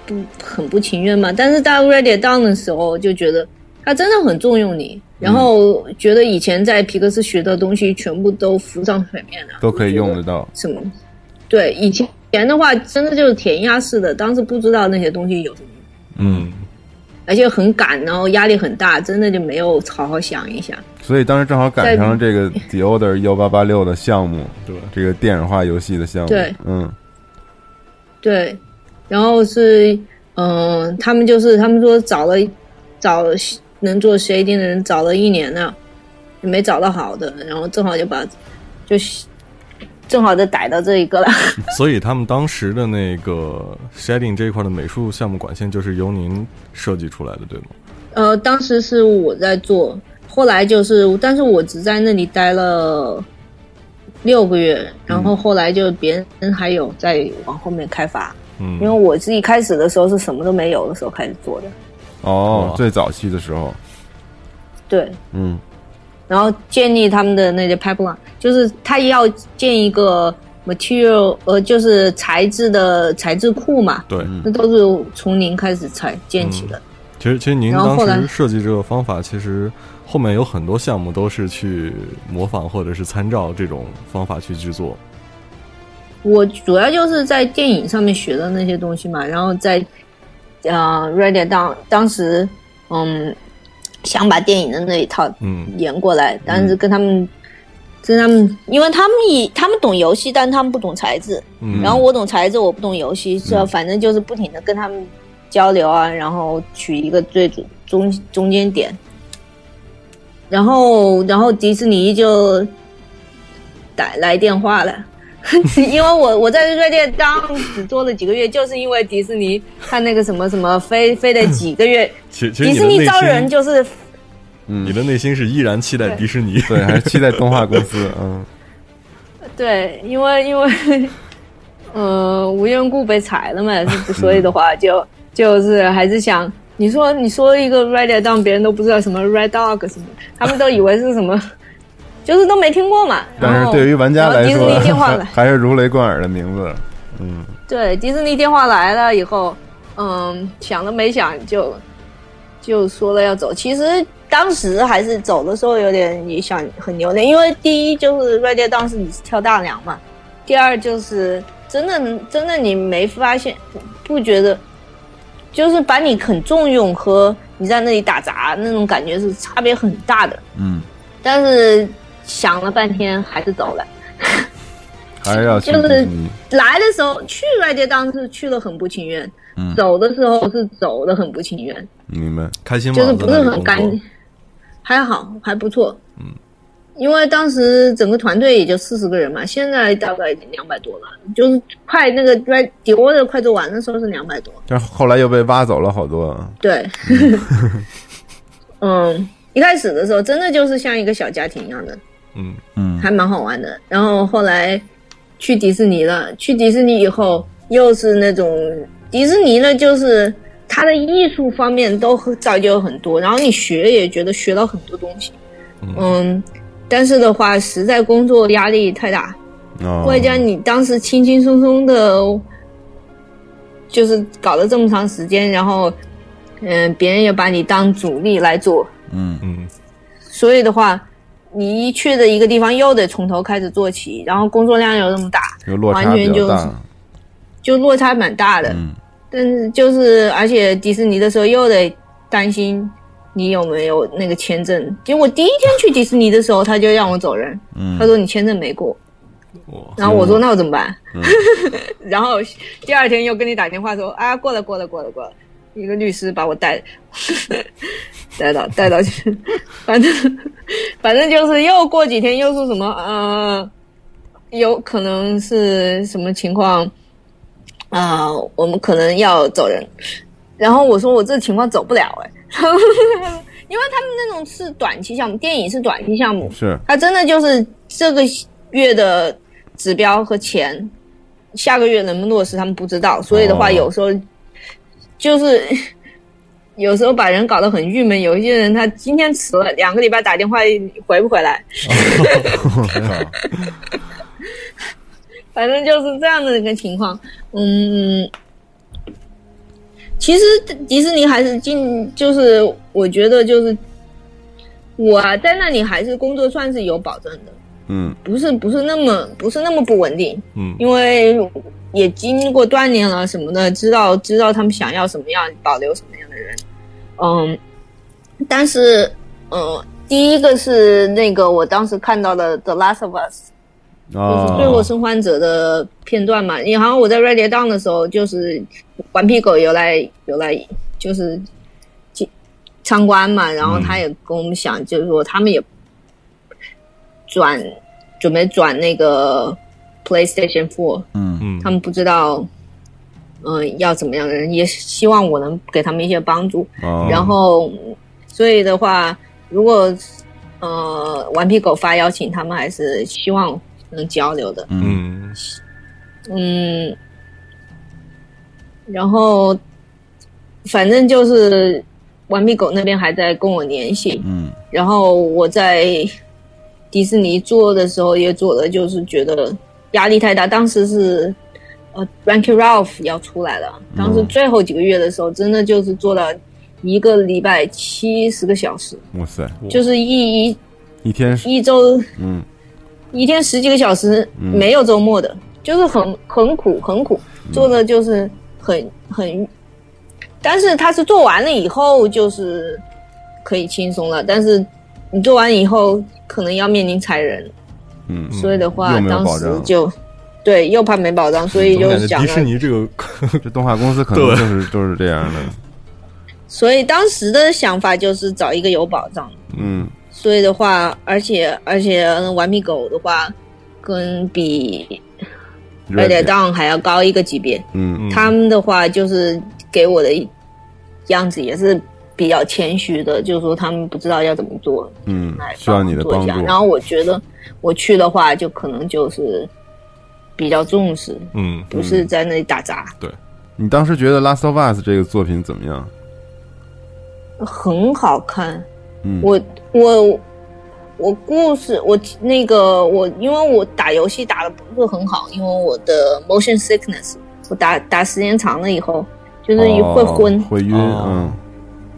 不很不情愿嘛，但是到 ready down 的时候就觉得他真的很重用你，然后觉得以前在皮克斯学的东西全部都浮上水面了，都可以用得到。什么？对，以前以前的话真的就是填鸭式的，当时不知道那些东西有什么，嗯，而且很赶，然后压力很大，真的就没有好好想一下。所以当时正好赶上了这个 The Order 幺八八六的项目，对，这个电影化游戏的项目，对，嗯对，然后是嗯、他们就是他们说找了找了能做 shading 的人找了一年了，也没找到好的，然后正好就把就正好就逮到这一个了。所以他们当时的那个 shading 这一块的美术项目管线就是由您设计出来的，对吗？呃，当时是我在做，后来就是，但是我只在那里待了六个月，然后后来就别人还有在往后面开发，嗯因为我是一开始的时候是什么都没有的时候开始做的，哦，最早期的时候，对，嗯。然后建立他们的那些 pipeline，就是他要建一个 material，呃，就是材质的材质库嘛，对，那都是从零开始才建起的。其实其实您当时设计这个方法，其实后面有很多项目都是去模仿或者是参照这种方法去制作。我主要就是在电影上面学的那些东西嘛，然后在呃 Ready 当当时嗯想把电影的那一套嗯演过来，但是跟他们。跟他们，因为他们以他们懂游戏，但他们不懂材质。嗯，然后我懂材质，我不懂游戏，这、反正就是不停的跟他们交流啊，然后取一个最主中中间点。然后，然后迪士尼就打来电话了，因为我我在瑞典当只做了几个月，就是因为迪士尼看那个什么什么非非得几个月，其其实迪士尼招人，就是你的内心是依然期待迪士尼。对，还是期待动画公司，嗯。对，因为因为，呃，无缘故被裁了嘛，所以的话就就是还是想，你说你说一个 Red Down，别人都不知道什么 Red Dog 什么，他们都以为是什么，就是都没听过嘛。但是对于玩家来说迪士尼电话还来，还是如雷贯耳的名字，嗯对，迪士尼电话来了以后，嗯，想都没想就就说了要走。其实当时还是走的时候有点也想很留恋，因为第一就是 Red Down 是你是跳大梁嘛，第二就是真的真的你没发现不觉得，就是把你很重用和你在那里打杂那种感觉是差别很大的。嗯，但是想了半天还是走了。还要就是来的时候去 Ready 当是去了很不情愿，嗯走的时候是走的很不情愿，明白？开心吗？就是不是很干作，还好还不错。嗯，因为当时整个团队也就四十个人嘛，现在大概两百多了，就是快那个 Red Dior 的快做完的时候是两百多。但后来又被挖走了好多。对，嗯，一开始的时候真的就是像一个小家庭一样的，嗯。嗯还蛮好玩的。然后后来去迪士尼了，去迪士尼以后又是那种迪士尼呢，就是它的艺术方面都造就很多，然后你学也觉得学到很多东西，嗯，但是的话，实在工作压力太大，哦，外加你当时轻轻松松的，就是搞了这么长时间，然后，嗯、别人也把你当主力来做，嗯。嗯。所以的话，你一去的一个地方又得从头开始做起，然后工作量又那么大，有落差完全就。就落差蛮大的。嗯但是就是，而且迪士尼的时候又得担心你有没有那个签证。结果第一天去迪士尼的时候，他就让我走人，嗯他说你签证没过。哇然后我说那我怎么办？然后第二天又跟你打电话说啊过了过了过了过了，一个律师把我带 带到带到去，反正反正就是又过几天又说什么呃，有可能是什么情况啊、我们可能要走人。然后我说我这情况走不了哎、因为他们那种是短期项目，电影是短期项目，是它真的就是这个月的指标和钱，下个月能不能落实，他们不知道。所以的话，哦有时候就是 有时候把人搞得很郁闷。有一些人他今天辞了，两个礼拜打电话回不回来。反正就是这样的一个情况。嗯，其实迪士尼还是进，就是我觉得就是我啊，在那里还是工作算是有保证的。嗯不是不是那么不是那么不稳定，嗯。因为也经过锻炼了什么的，知道知道他们想要什么样，保留什么样的人，嗯，但是嗯，第一个是那个我当时看到的《The Last of Us》，就是《最后哦，生还者》的片段嘛。你好像我在 Ready Down 的时候，就是顽皮狗有来有来，就是进参观嘛，然后他也跟我们讲，就是说他们也转准备转那个 PlayStation Four，嗯。嗯，他们不知道。嗯、要怎么样的人，也希望我能给他们一些帮助。哦，然后，所以的话，如果呃顽皮狗发邀请，他们还是希望能交流的。嗯嗯。嗯，然后反正就是顽皮狗那边还在跟我联系，嗯。然后我在迪士尼做的时候也做的就是觉得压力太大，当时是呃 Ranky Ralph 要出来了，当时最后几个月的时候，真的就是做了一个礼拜七十个小时，哇塞，就是一一一天一周嗯。一天十几个小时，没有周末的，就是很很苦很苦，做的就是很很，但是他是做完了以后就是可以轻松了，但是你做完以后可能要面临裁人，嗯，所以的话当时就对又怕没保障，所以就总感觉迪士，尼这个 这动画公司可能就是就是这样的。所以当时的想法就是找一个有保障的。嗯所以的话，而且而且顽皮狗的话，跟比热 Red 点 Down 还要高一个级别。嗯他们的话就是给我的样子也是比较谦虚的，就是说他们不知道要怎么做，嗯，需要你的。帮助。然后我觉得我去的话，就可能就是比较重视，嗯不是在那里打杂，对你当时觉得《Last of Us》这个作品怎么样？很好看。嗯，我我我故事我那个我因为我打游戏打的不是很好，因为我的 motion sickness，我打打时间长了以后就是会昏、哦会晕，哦嗯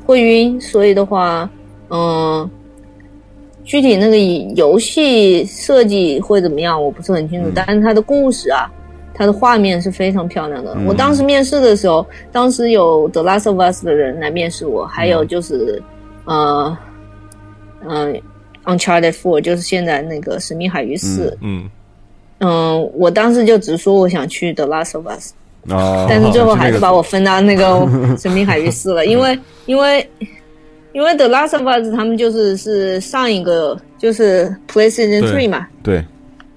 会晕，所以的话，嗯、具体那个游戏设计会怎么样，我不是很清楚，嗯但是它的故事啊。它的画面是非常漂亮的。嗯我当时面试的时候，当时有《The Last of Us》的人来面试我，还有就是，呃，呃，《Uncharted Four》就是现在那个《神秘海域四》嗯嗯，我当时就只说我想去 The Last of Us，哦，但是最后还是把我分到那个 神秘海域四了，因为因为因为 The Last of Us 他们就是是上一个就是 PlayStation 对 Three 嘛，对。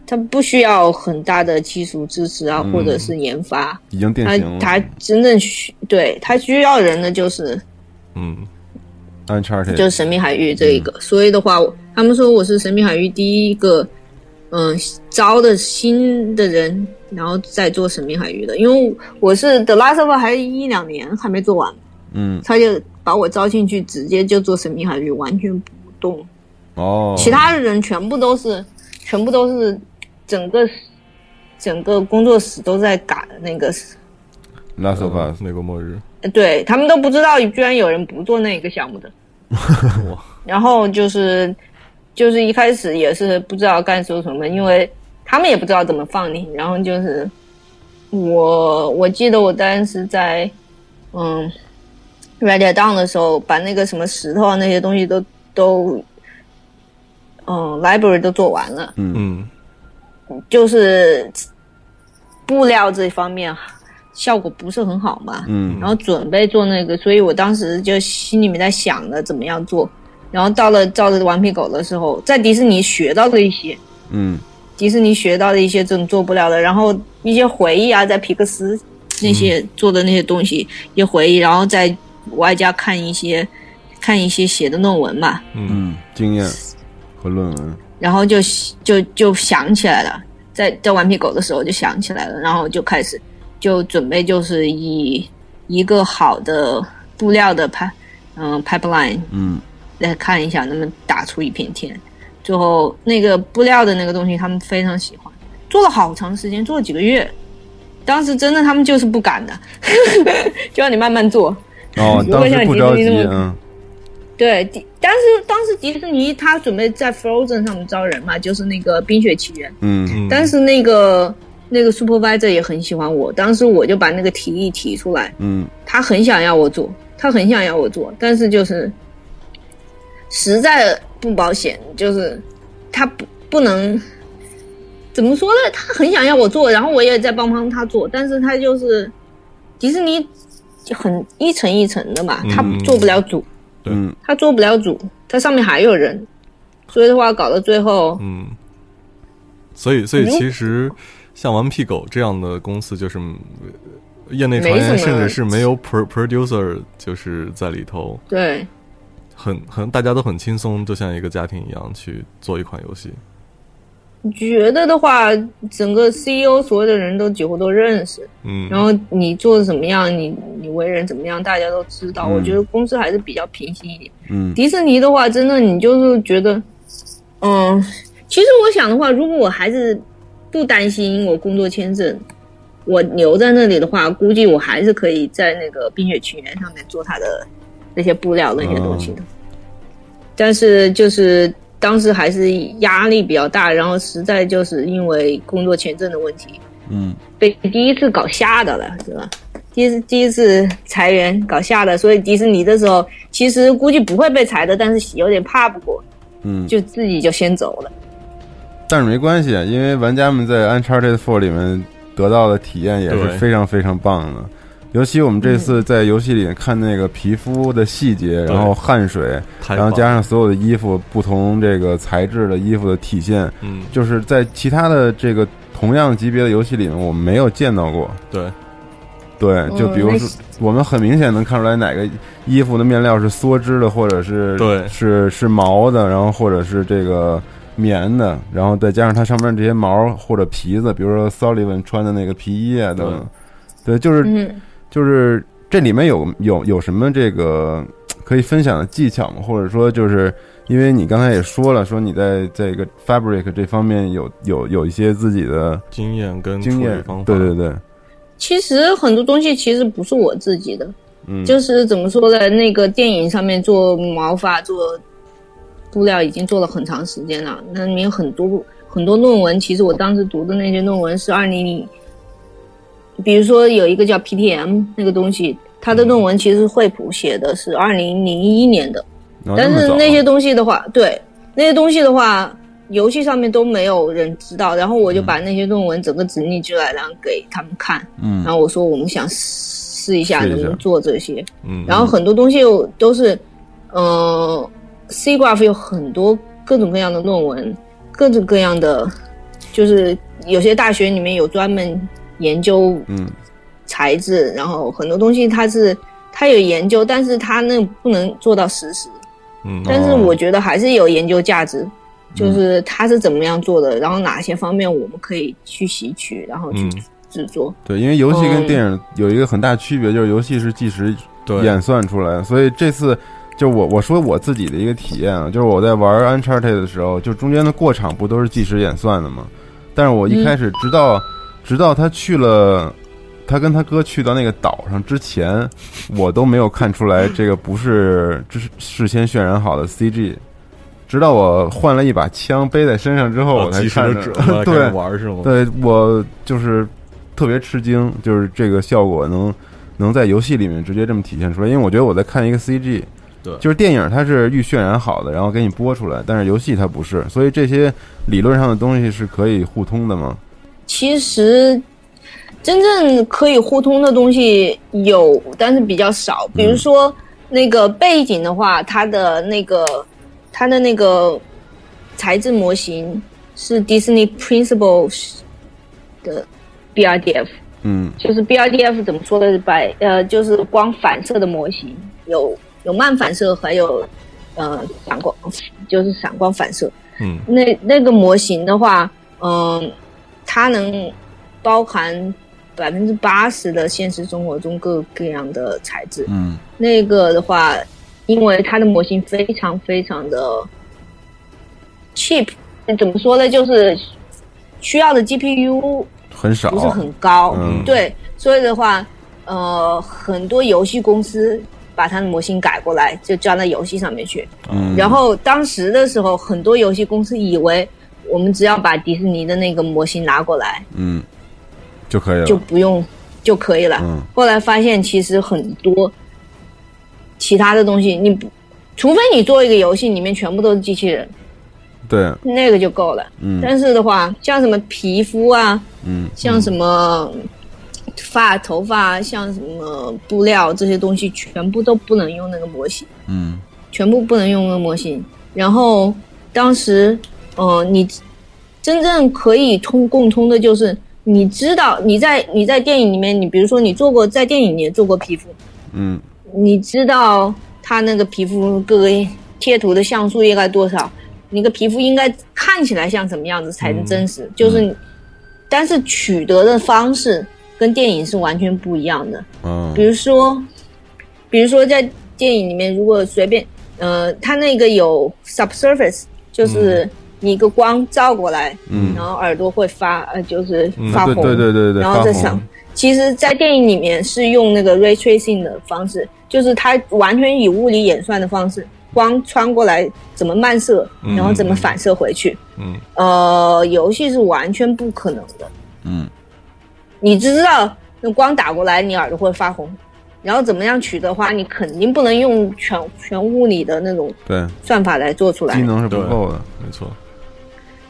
它不需要很大的技术支持啊，嗯。或者是研发，已经定它型了。它真正需对它需要人的就是嗯。Uncharted 就是神秘海域这一个，嗯。所以的话，他们说我是神秘海域第一个，嗯、招的新的人，然后再做神秘海域的，因为我是 The Last of Us 还一两年还没做完，嗯。他就把我招进去，直接就做神秘海域，完全不动，哦，其他的人全部都是，全部都是整个整个工作室都在赶那个，Last of Us 美国末日，对他们都不知道，居然有人不做那个项目的。然后就是就是一开始也是不知道该说什么，因为他们也不知道怎么放你。然后就是我我记得我当时在嗯 Ready Down 的时候，把那个什么石头啊那些东西都都嗯 library 都做完了，嗯就是布料这方面效果不是很好嘛。嗯然后准备做那个，所以我当时就心里面在想着怎么样做。然后到了照着顽皮狗的时候，在迪士尼学到的一些，嗯。迪士尼学到的一些这种做不了的，然后一些回忆啊，在皮克斯那些做的那些东西，一些回忆，然后再外加看一些看一些写的论文嘛，嗯嗯，经验和论文，然后就就就想起来了，在在顽皮狗的时候就想起来了，然后就开始就准备就是以一个好的布料的拍嗯、pipeline 嗯来看一下能不能打出一片天。最后那个布料的那个东西，他们非常喜欢，做了好长时间，做了几个月。当时真的他们就是不敢的，就让你慢慢做。哦，如果像当时不着急，迪士尼那么嗯对，迪但是当时迪士尼他准备在 Frozen 上面招人嘛，就是那个《冰雪奇缘》。嗯嗯，但是那个那个 supervisor 也很喜欢我，当时我就把那个提议提出来，嗯他很想要我做，他很想要我做，但是就是实在不保险，就是他不不能怎么说呢？他很想要我做，然后我也在帮帮他做，但是他就是迪士尼就很一层一层的嘛，他嗯做不了主，对。嗯。他做不了主，他上面还有人，所以的话搞到最后，嗯，所以所以其实像顽皮狗这样的公司，就是呃业内传没什么言甚至是没有 pro producer 就是在里头，对。很很大家都很轻松，就像一个家庭一样去做一款游戏。觉得的话，整个 CEO 所有的人都几乎都认识，嗯，然后你做的怎么样，你你为人怎么样，大家都知道。嗯我觉得公司还是比较平心一点。嗯迪士尼的话，真的你就是觉得，嗯，其实我想的话，如果我还是不担心我工作签证，我留在那里的话，估计我还是可以在那个《冰雪奇缘》上面做他的那些布料那些东西的。但是就是当时还是压力比较大，然后实在就是因为工作签证的问题，嗯被第一次搞吓到了，是吧？第一次第一次裁员搞吓的，所以迪士尼的时候其实估计不会被裁的，但是有点怕不过，嗯，就自己就先走了。但是没关系，因为玩家们在 Uncharted Four 里面得到的体验也是非常非常棒的。尤其我们这次在游戏里看那个皮肤的细节，然后汗水，然后加上所有的衣服不同这个材质的衣服的体现，嗯，就是在其他的这个同样级别的游戏里面，我们没有见到过。对，对，就比如说我们很明显能看出来哪个衣服的面料是梭织的，或者是对。是是毛的，然后或者是这个棉的，然后再加上它上面这些毛或者皮子，比如说 Sullivan 穿的那个皮衣啊等等，对，就是嗯，就是这里面有有有什么这个可以分享的技巧吗？或者说就是因为你刚才也说了，说你在这个 fabric 这方面有有有一些自己的经验跟经验处理方法，对对对，其实很多东西其实不是我自己的，嗯，就是怎么说呢？那个电影上面做毛发、做布料已经做了很长时间了。那里面很多很多论文，其实我当时读的那些论文是二零零，比如说有一个叫 PTM 那个东西，他的论文其实惠普写的是二零零一年的，但是那些东西的话，对那些东西的话，游戏上面都没有人知道，然后我就把那些论文整个整理出来，然后给他们看，嗯。然后我说我们想试一下。能不能做这些，嗯，然后很多东西又都是，呃，C graph 有很多各种各样的论文，各种各样的，就是有些大学里面有专门研究嗯。材质，然后很多东西它是它有研究，但是它那不能做到实时，嗯，但是我觉得还是有研究价值。就是它是怎么样做的，然后哪些方面我们可以去吸取，然后去嗯。制作。对，因为游戏跟嗯。电影有一个很大区别，就是游戏是计时演算出来的，所以这次就我我说我自己的一个体验啊，就是我在玩 Uncharted 的时候，就中间的过场不都是计时演算的吗？但是我一开始直到、直到他去了。他跟他哥去到那个岛上之前，我都没有看出来这个不是这是事先渲染好的 CG，直到我换了一把枪背在身上之后，我才看着 对玩是吗？对我就是特别吃惊，就是这个效果能能在游戏里面直接这么体现出来。因为我觉得我在看一个 CG，对就是电影它是预渲染好的，然后给你播出来，但是游戏它不是，所以这些理论上的东西是可以互通的吗？其实真正可以互通的东西有，但是比较少。比如说那个背景的话，它的那个它的那个材质模型是 Disney Principles 的 BRDF，嗯就是 BRDF 怎么说的？白呃，就是光反射的模型，有有慢反射，还有呃闪光，就是闪光反射。嗯那那个模型的话，嗯、它能包含百分之八十的现实生活中各各样的材质。嗯那个的话，因为它的模型非常非常的 cheap，怎么说呢？就是需要的 GPU 很少，不是很高，嗯对，所以的话，呃，很多游戏公司把它的模型改过来，就装到游戏上面去。嗯，然后当时的时候，很多游戏公司以为我们只要把迪士尼的那个模型拿过来嗯就可以了，就不用就可以了。嗯后来发现其实很多其他的东西，你不除非你做一个游戏里面全部都是机器人，对，那个就够了。嗯但是的话，像什么皮肤啊，嗯像什么发、头发，像什么布料这些东西，全部都不能用那个模型。嗯全部不能用那个模型。然后当时，呃，你真正可以通共通的就是，你知道你在你在电影里面，你比如说你做过在电影里面做过皮肤，嗯。你知道它那个皮肤各个贴图的像素应该多少，你个皮肤应该看起来像什么样子才是真实，就是，但是取得的方式跟电影是完全不一样的。嗯。比如说，比如说在电影里面，如果随便，呃，它那个有 subsurface，就是你一个光照过来，嗯然后耳朵会发，呃，就是嗯发红，对对对对对，然后再发红上。其实，在电影里面是用那个 ray tracing 的方式，就是它完全以物理演算的方式，光穿过来怎么漫射，嗯然后怎么反射回去。嗯呃，游戏是完全不可能的。嗯你只知道那光打过来，你耳朵会发红，然后怎么样取的话，你肯定不能用全全物理的那种对，算法来做出来机。能是不够的，没错，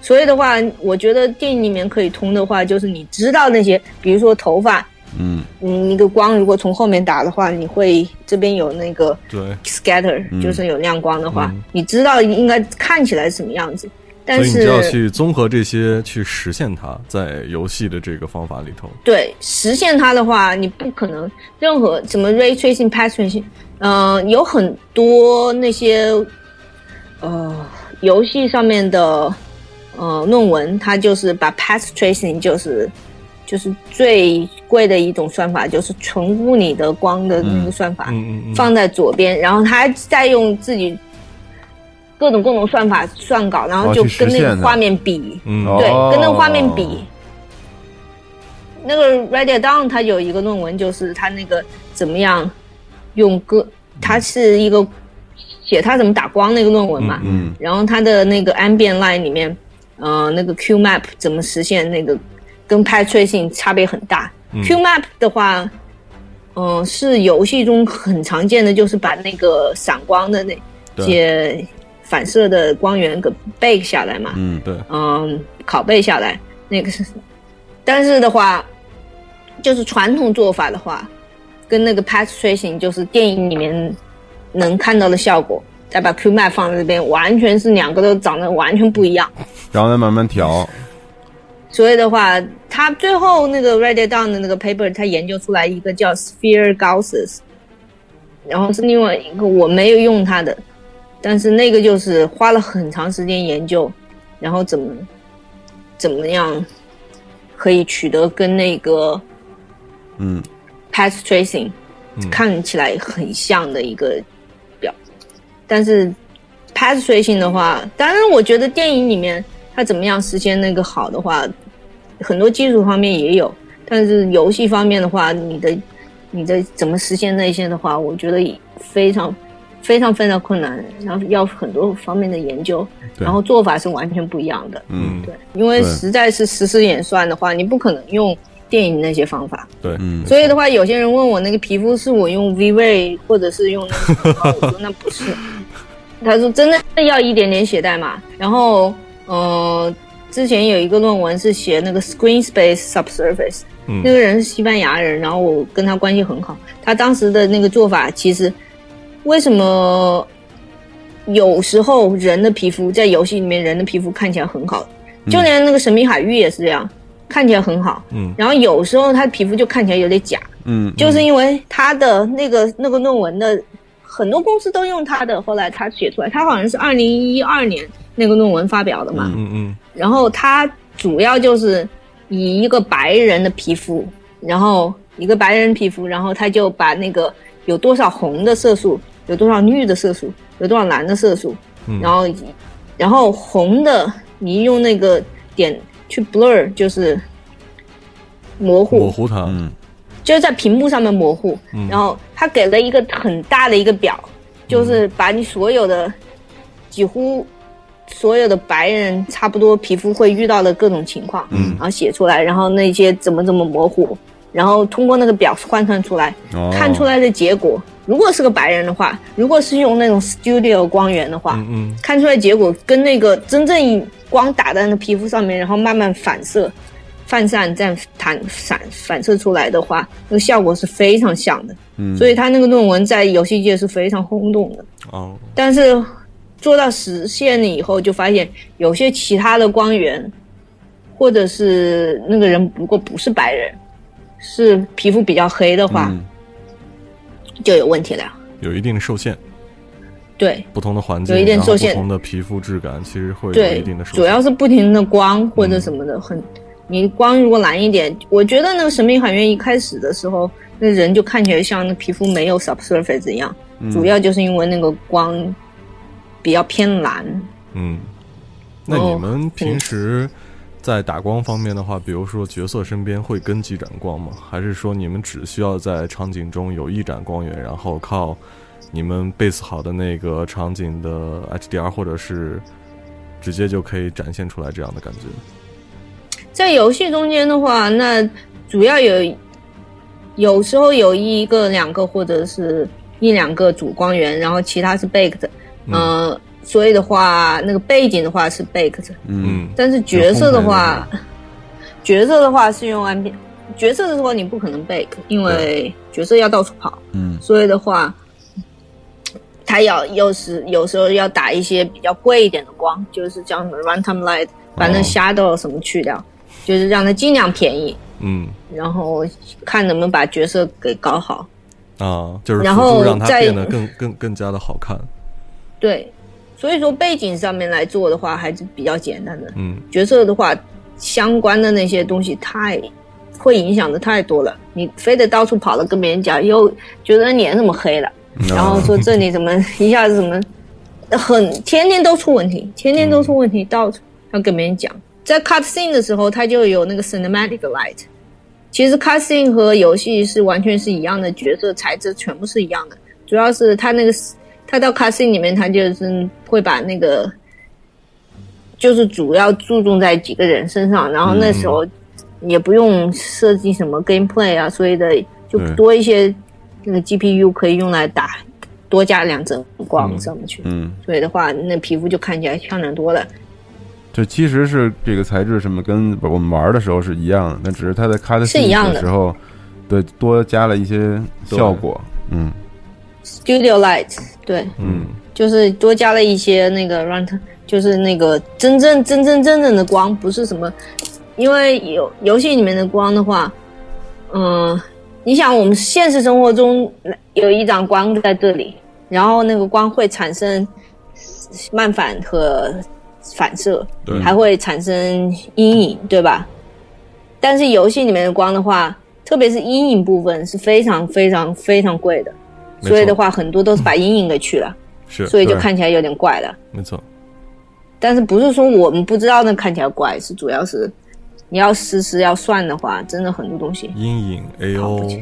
所以的话，我觉得电影里面可以通的话，就是你知道那些，比如说头发，嗯。嗯，那个光如果从后面打的话，你会这边有那个对，scatter，、嗯。就是有亮光的话，嗯。你知道应该看起来什么样子，但所以你是就要去综合这些去实现它，在游戏的这个方法里头。对实现它的话，你不可能任何什么 ray tracing、path tracing，嗯、有很多那些呃游戏上面的呃论文，它就是把 path tracing 就是就是最贵的一种算法，就是纯物理的光的那个算法，放在左边，然后他再用自己各种各种算法算稿，然后就跟那个画面比，嗯。对，哦。跟那个画面比。那个 Reddit Down 他有一个论文，就是他那个怎么样用各，他是一个写他怎么打光那个论文嘛，嗯然后他的那个 ambient light 里面，呃，那个 Q map 怎么实现那个跟 path tracing 差别很大。Q map 的话，嗯、是游戏中很常见的，就是把那个闪光的那对些反射的光源给 bake 下来嘛，嗯，对，嗯，拷贝下来那个是，但是的话，就是传统做法的话，跟那个 path tracing 就是电影里面能看到的效果，再把 Q map 放在这边，完全是两个都长得完全不一样。然后再慢慢调，所以的话，他最后那个 Reddit Down 的那个 paper，他研究出来一个叫 Sphere Gausses，然后是另外一个我没有用它的，但是那个就是花了很长时间研究，然后怎么怎么样可以取得跟那个嗯。path tracing 嗯。看起来很像的一个表，但是 path tracing 的话，当然我觉得电影里面它怎么样实现那个好的话，很多技术方面也有，但是游戏方面的话，你的你的怎么实现那些的话，我觉得非常非常非常困难，然后要很多方面的研究，然后做法是完全不一样的。嗯对，因为实在是实时演算的话，你不可能用电影那些方法。对，嗯，所以的话，有些人问我那个皮肤是我用 V Ray 或者是用那个什 么，我说那不是。他说真的要一点点写代码，然后呃，之前有一个论文是写那个 Screen Space Subsurface，、嗯那个人是西班牙人，然后我跟他关系很好。他当时的那个做法，其实为什么有时候人的皮肤在游戏里面人的皮肤看起来很好，就连那个神秘海域也是这样，看起来很好。嗯然后有时候他皮肤就看起来有点假，嗯，就是因为他的那个那个论文的很多公司都用他的，后来他写出来，他好像是二零一二年那个论文发表的嘛。嗯嗯然后他主要就是以一个白人的皮肤，然后一个白人皮肤，然后他就把那个有多少红的色素，有多少绿的色素，有多少蓝的色素，嗯。然后然后红的你用那个点去 blur 就是模糊，模糊它，嗯就是在屏幕上面模糊，嗯。然后他给了一个很大的一个表，就是把你所有的几乎所有的白人差不多皮肤会遇到的各种情况，嗯。然后写出来，然后那些怎么怎么模糊，然后通过那个表换算出来，哦。看出来的结果，如果是个白人的话，如果是用那种 studio 光源的话，嗯嗯。看出来结果跟那个真正光打在那皮肤上面，然后慢慢反射、泛散再弹散反射出来的话，那个效果是非常像的。嗯，所以他那个论文在游戏界是非常轰动的。哦，但是做到实现了以后，就发现有些其他的光源，或者是那个人如果不是白人，是皮肤比较黑的话，嗯就有问题了。有一定的受限，对不同的环境，有一定受限不同的皮肤质感，其实会有一定的，受限。主要是不停的光或者什么的，很你光如果蓝一点，我觉得那个神秘海域一开始的时候，那人就看起来像那皮肤没有 subsurface 一样，嗯主要就是因为那个光比较偏蓝。嗯，那哦你们平时在打光方面的话，比如说角色身边会跟几盏光吗？还是说你们只需要在场景中有一盏光源，然后靠你们 base 好的那个场景的 HDR 或者是直接就可以展现出来这样的感觉？在游戏中间的话，那主要有有时候有一个、两个或者是一两个主光源，然后其他是 baked，嗯。呃，所以的话，那个背景的话是 baked，嗯。嗯。但是角色的话，角色的话是用 M P，角色的时候你不可能 bake，因为角色要到处跑，嗯。所以的话，他要有时有时候要打一些比较贵一点的光，就是叫什么 runtime light，把那哦。shadow 什么去掉，就是让他尽量便宜，嗯然后看能不能把角色给搞好。啊，就是然后让它后在变得更更更加的好看。对，所以说背景上面来做的话还是比较简单的。嗯角色的话，相关的那些东西太会影响的太多了，你非得到处跑了跟别人讲，又觉得脸怎么黑了，然后说这里怎么一下子怎么很天天都出问题，天天都出问题，到处要跟别人讲。在 cut scene 的时候，它就有那个 cinematic light。其实 cut scene 和游戏是完全是一样的，角色材质全部是一样的，主要是它那个它到 cut scene 里面，它就是会把那个就是主要注重在几个人身上，然后那时候也不用设计什么 gameplay 啊，所以的就多一些那个 GPU 可以用来打多加两层光上去，嗯，所以的话，那皮肤就看起来漂亮多了。这其实是这个材质什么跟我们玩的时候是一样的，那只是它在 cut 是一样的。的时候，对，多加了一些效果。嗯。Studio Light，对，嗯，就是多加了一些那个让它，就是那个真正真真正正的光，不是什么，因为游游戏里面的光的话，嗯，你想我们现实生活中有一盏光在这里，然后那个光会产生漫反和反射，还会产生阴影，对吧？但是游戏里面的光的话，特别是阴影部分是非常非常非常贵的，所以的话很多都是把阴影给去了。是，所以就看起来有点怪了。没错，但是不是说我们不知道那看起来怪，是主要是你要实时要算的话，真的很多东西。阴影 AO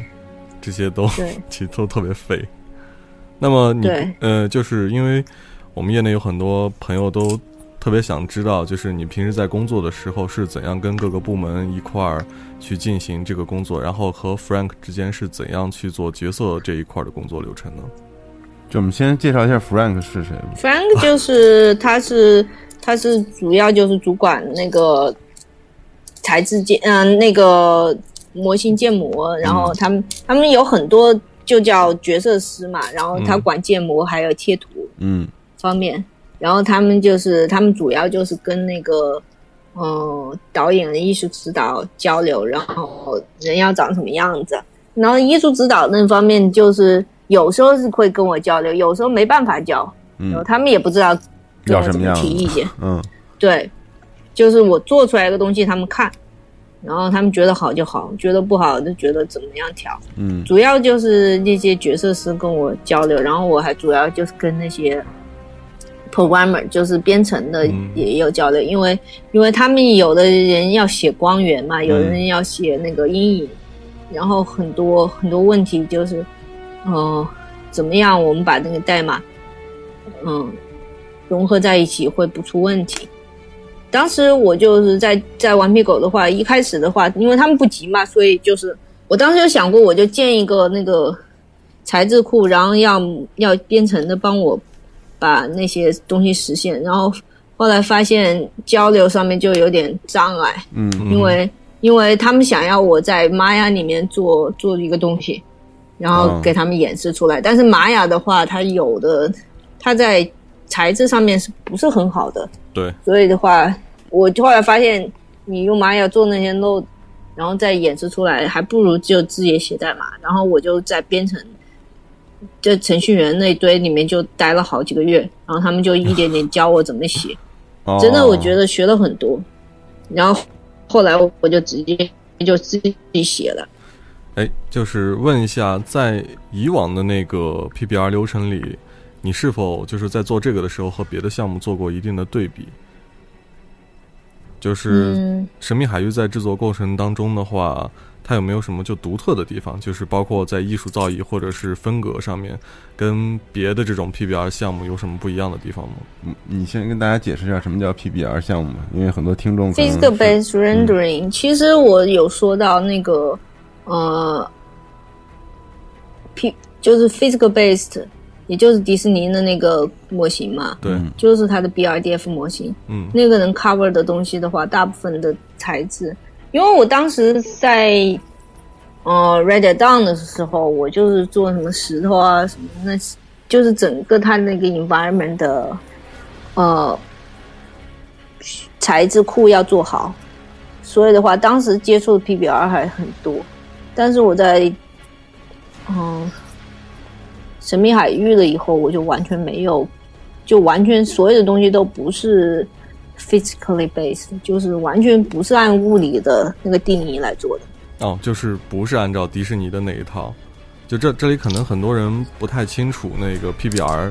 这些都 其实都特别费。那么你呃，就是因为我们业内有很多朋友都特别想知道，就是你平时在工作的时候是怎样跟各个部门一块儿去进行这个工作，然后和 Frank 之间是怎样去做角色这一块的工作流程呢？就我们先介绍一下 Frank 是谁吧。Frank 就是他是他是主要就是主管那个材质建嗯、那个模型建模，然后他们他们有很多就叫角色师嘛，然后他嗯管建模还有贴图，嗯方面，然后他们就是他们主要就是跟那个呃导演、艺术指导交流，然后人要长什么样子，然后艺术指导那方面就是有时候是会跟我交流，有时候没办法交，然后嗯，他们也不知道要什么样提意见，嗯对，就是我做出来一个东西他们看。然后他们觉得好就好，觉得不好就觉得怎么样调。嗯主要就是那些角色师跟我交流，然后我还主要就是跟那些 programmer，就是编程的嗯也有交流，因为因为他们有的人要写光源嘛，有的人要写那个阴影，然后很多很多问题就是，呃，怎么样我们把那个代码，嗯，融合在一起会不出问题。当时我就是在在顽皮狗的话，一开始的话，因为他们不急嘛，所以就是我当时有想过，我就建一个那个材质库，然后要要编程的帮我把那些东西实现。然后后来发现交流上面就有点障碍，嗯因为因为他们想要我在玛雅里面做做一个东西，然后哦给他们演示出来。但是玛雅的话，它有的它在材质上面是不是很好的？对，所以的话，我后来发现，你用玛雅做那些 load，然后再演示出来，还不如就直接写代码。然后我就在编程，这程序员那一堆里面就待了好几个月，然后他们就一点点教我怎么写。哦真的，我觉得学了很多。然后后来我就直接就自己写了。哎，就是问一下，在以往的那个 PBR 流程里，你是否就是在做这个的时候和别的项目做过一定的对比？就是嗯，神秘海域在制作过程当中的话，它有没有什么就独特的地方？就是包括在艺术造诣或者是风格上面，跟别的这种 PBR 项目有什么不一样的地方吗？嗯你先跟大家解释一下什么叫 PBR 项目嘛，因为很多听众 physical 是 based rendering，、其实我有说到那个呃，P 就是 physical based，也就是迪士尼的那个模型嘛，对，嗯就是它的 BRDF 模型。嗯那个能 cover 的东西的话，大部分的材质，因为我当时在呃 Red Dead Dawn 的时候，我就是做什么石头啊什么，那就是整个它那个 environment 的呃材质库要做好，所以的话，当时接触 PBR 还很多，但是我在嗯神秘海域了以后，我就完全没有，就完全所有的东西都不是 physically based，就是完全不是按物理的那个定义来做的。哦，就是不是按照迪士尼的那一套。就这这里可能很多人不太清楚那个 PBR，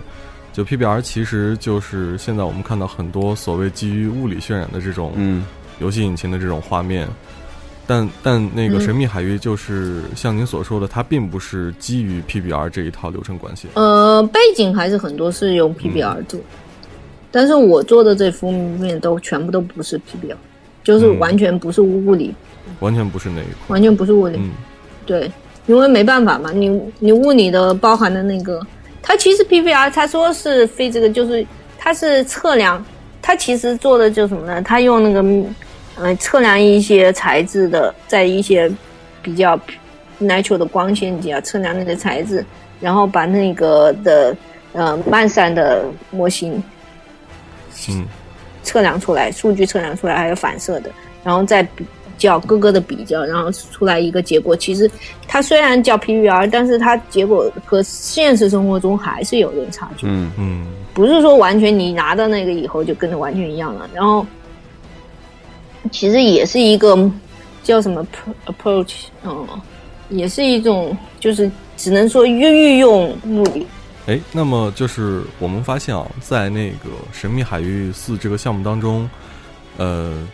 就 PBR 其实就是现在我们看到很多所谓基于物理渲染的这种嗯游戏引擎的这种画面，但但那个嗯神秘海域就是像您所说的，它并不是基于 PBR 这一套流程关系。呃，背景还是很多是用 PBR 做，但是我做的这封面都全部都不是 PBR，就是嗯完全不是物理，完全不是那一块。完全不是物理。嗯对，因为没办法嘛，你你物理的包含的那个它其实 PBR，它说是非这个，就是它是测量，它其实做的就是什么呢？它用那个呃测量一些材质的，在一些比较 natural 的光线底下测量那个材质，然后把那个的呃漫散的模型嗯测量出来，数据测量出来，还有反射的，然后再比较各个的比较，然后出来一个结果。其实它虽然叫 PVR，但是它结果和现实生活中还是有点差距。嗯嗯不是说完全你拿到那个以后就跟着完全一样了。然后其实也是一个叫什么 approach，嗯，也是一种就是只能说运运用物理。哎，那么就是我们发现啊，在那个《神秘海域四》这个项目当中，呃，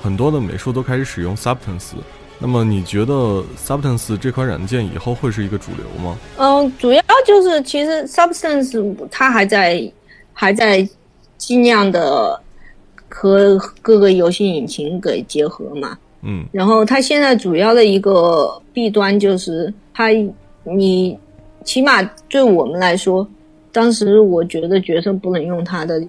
很多的美术都开始使用 Substance。那么你觉得 Substance 这款软件以后会是一个主流吗？嗯，主要就是其实 Substance 它还在还在尽量的和各个游戏引擎给结合嘛。嗯然后它现在主要的一个弊端就是它，你起码对我们来说，当时我觉得角色不能用它的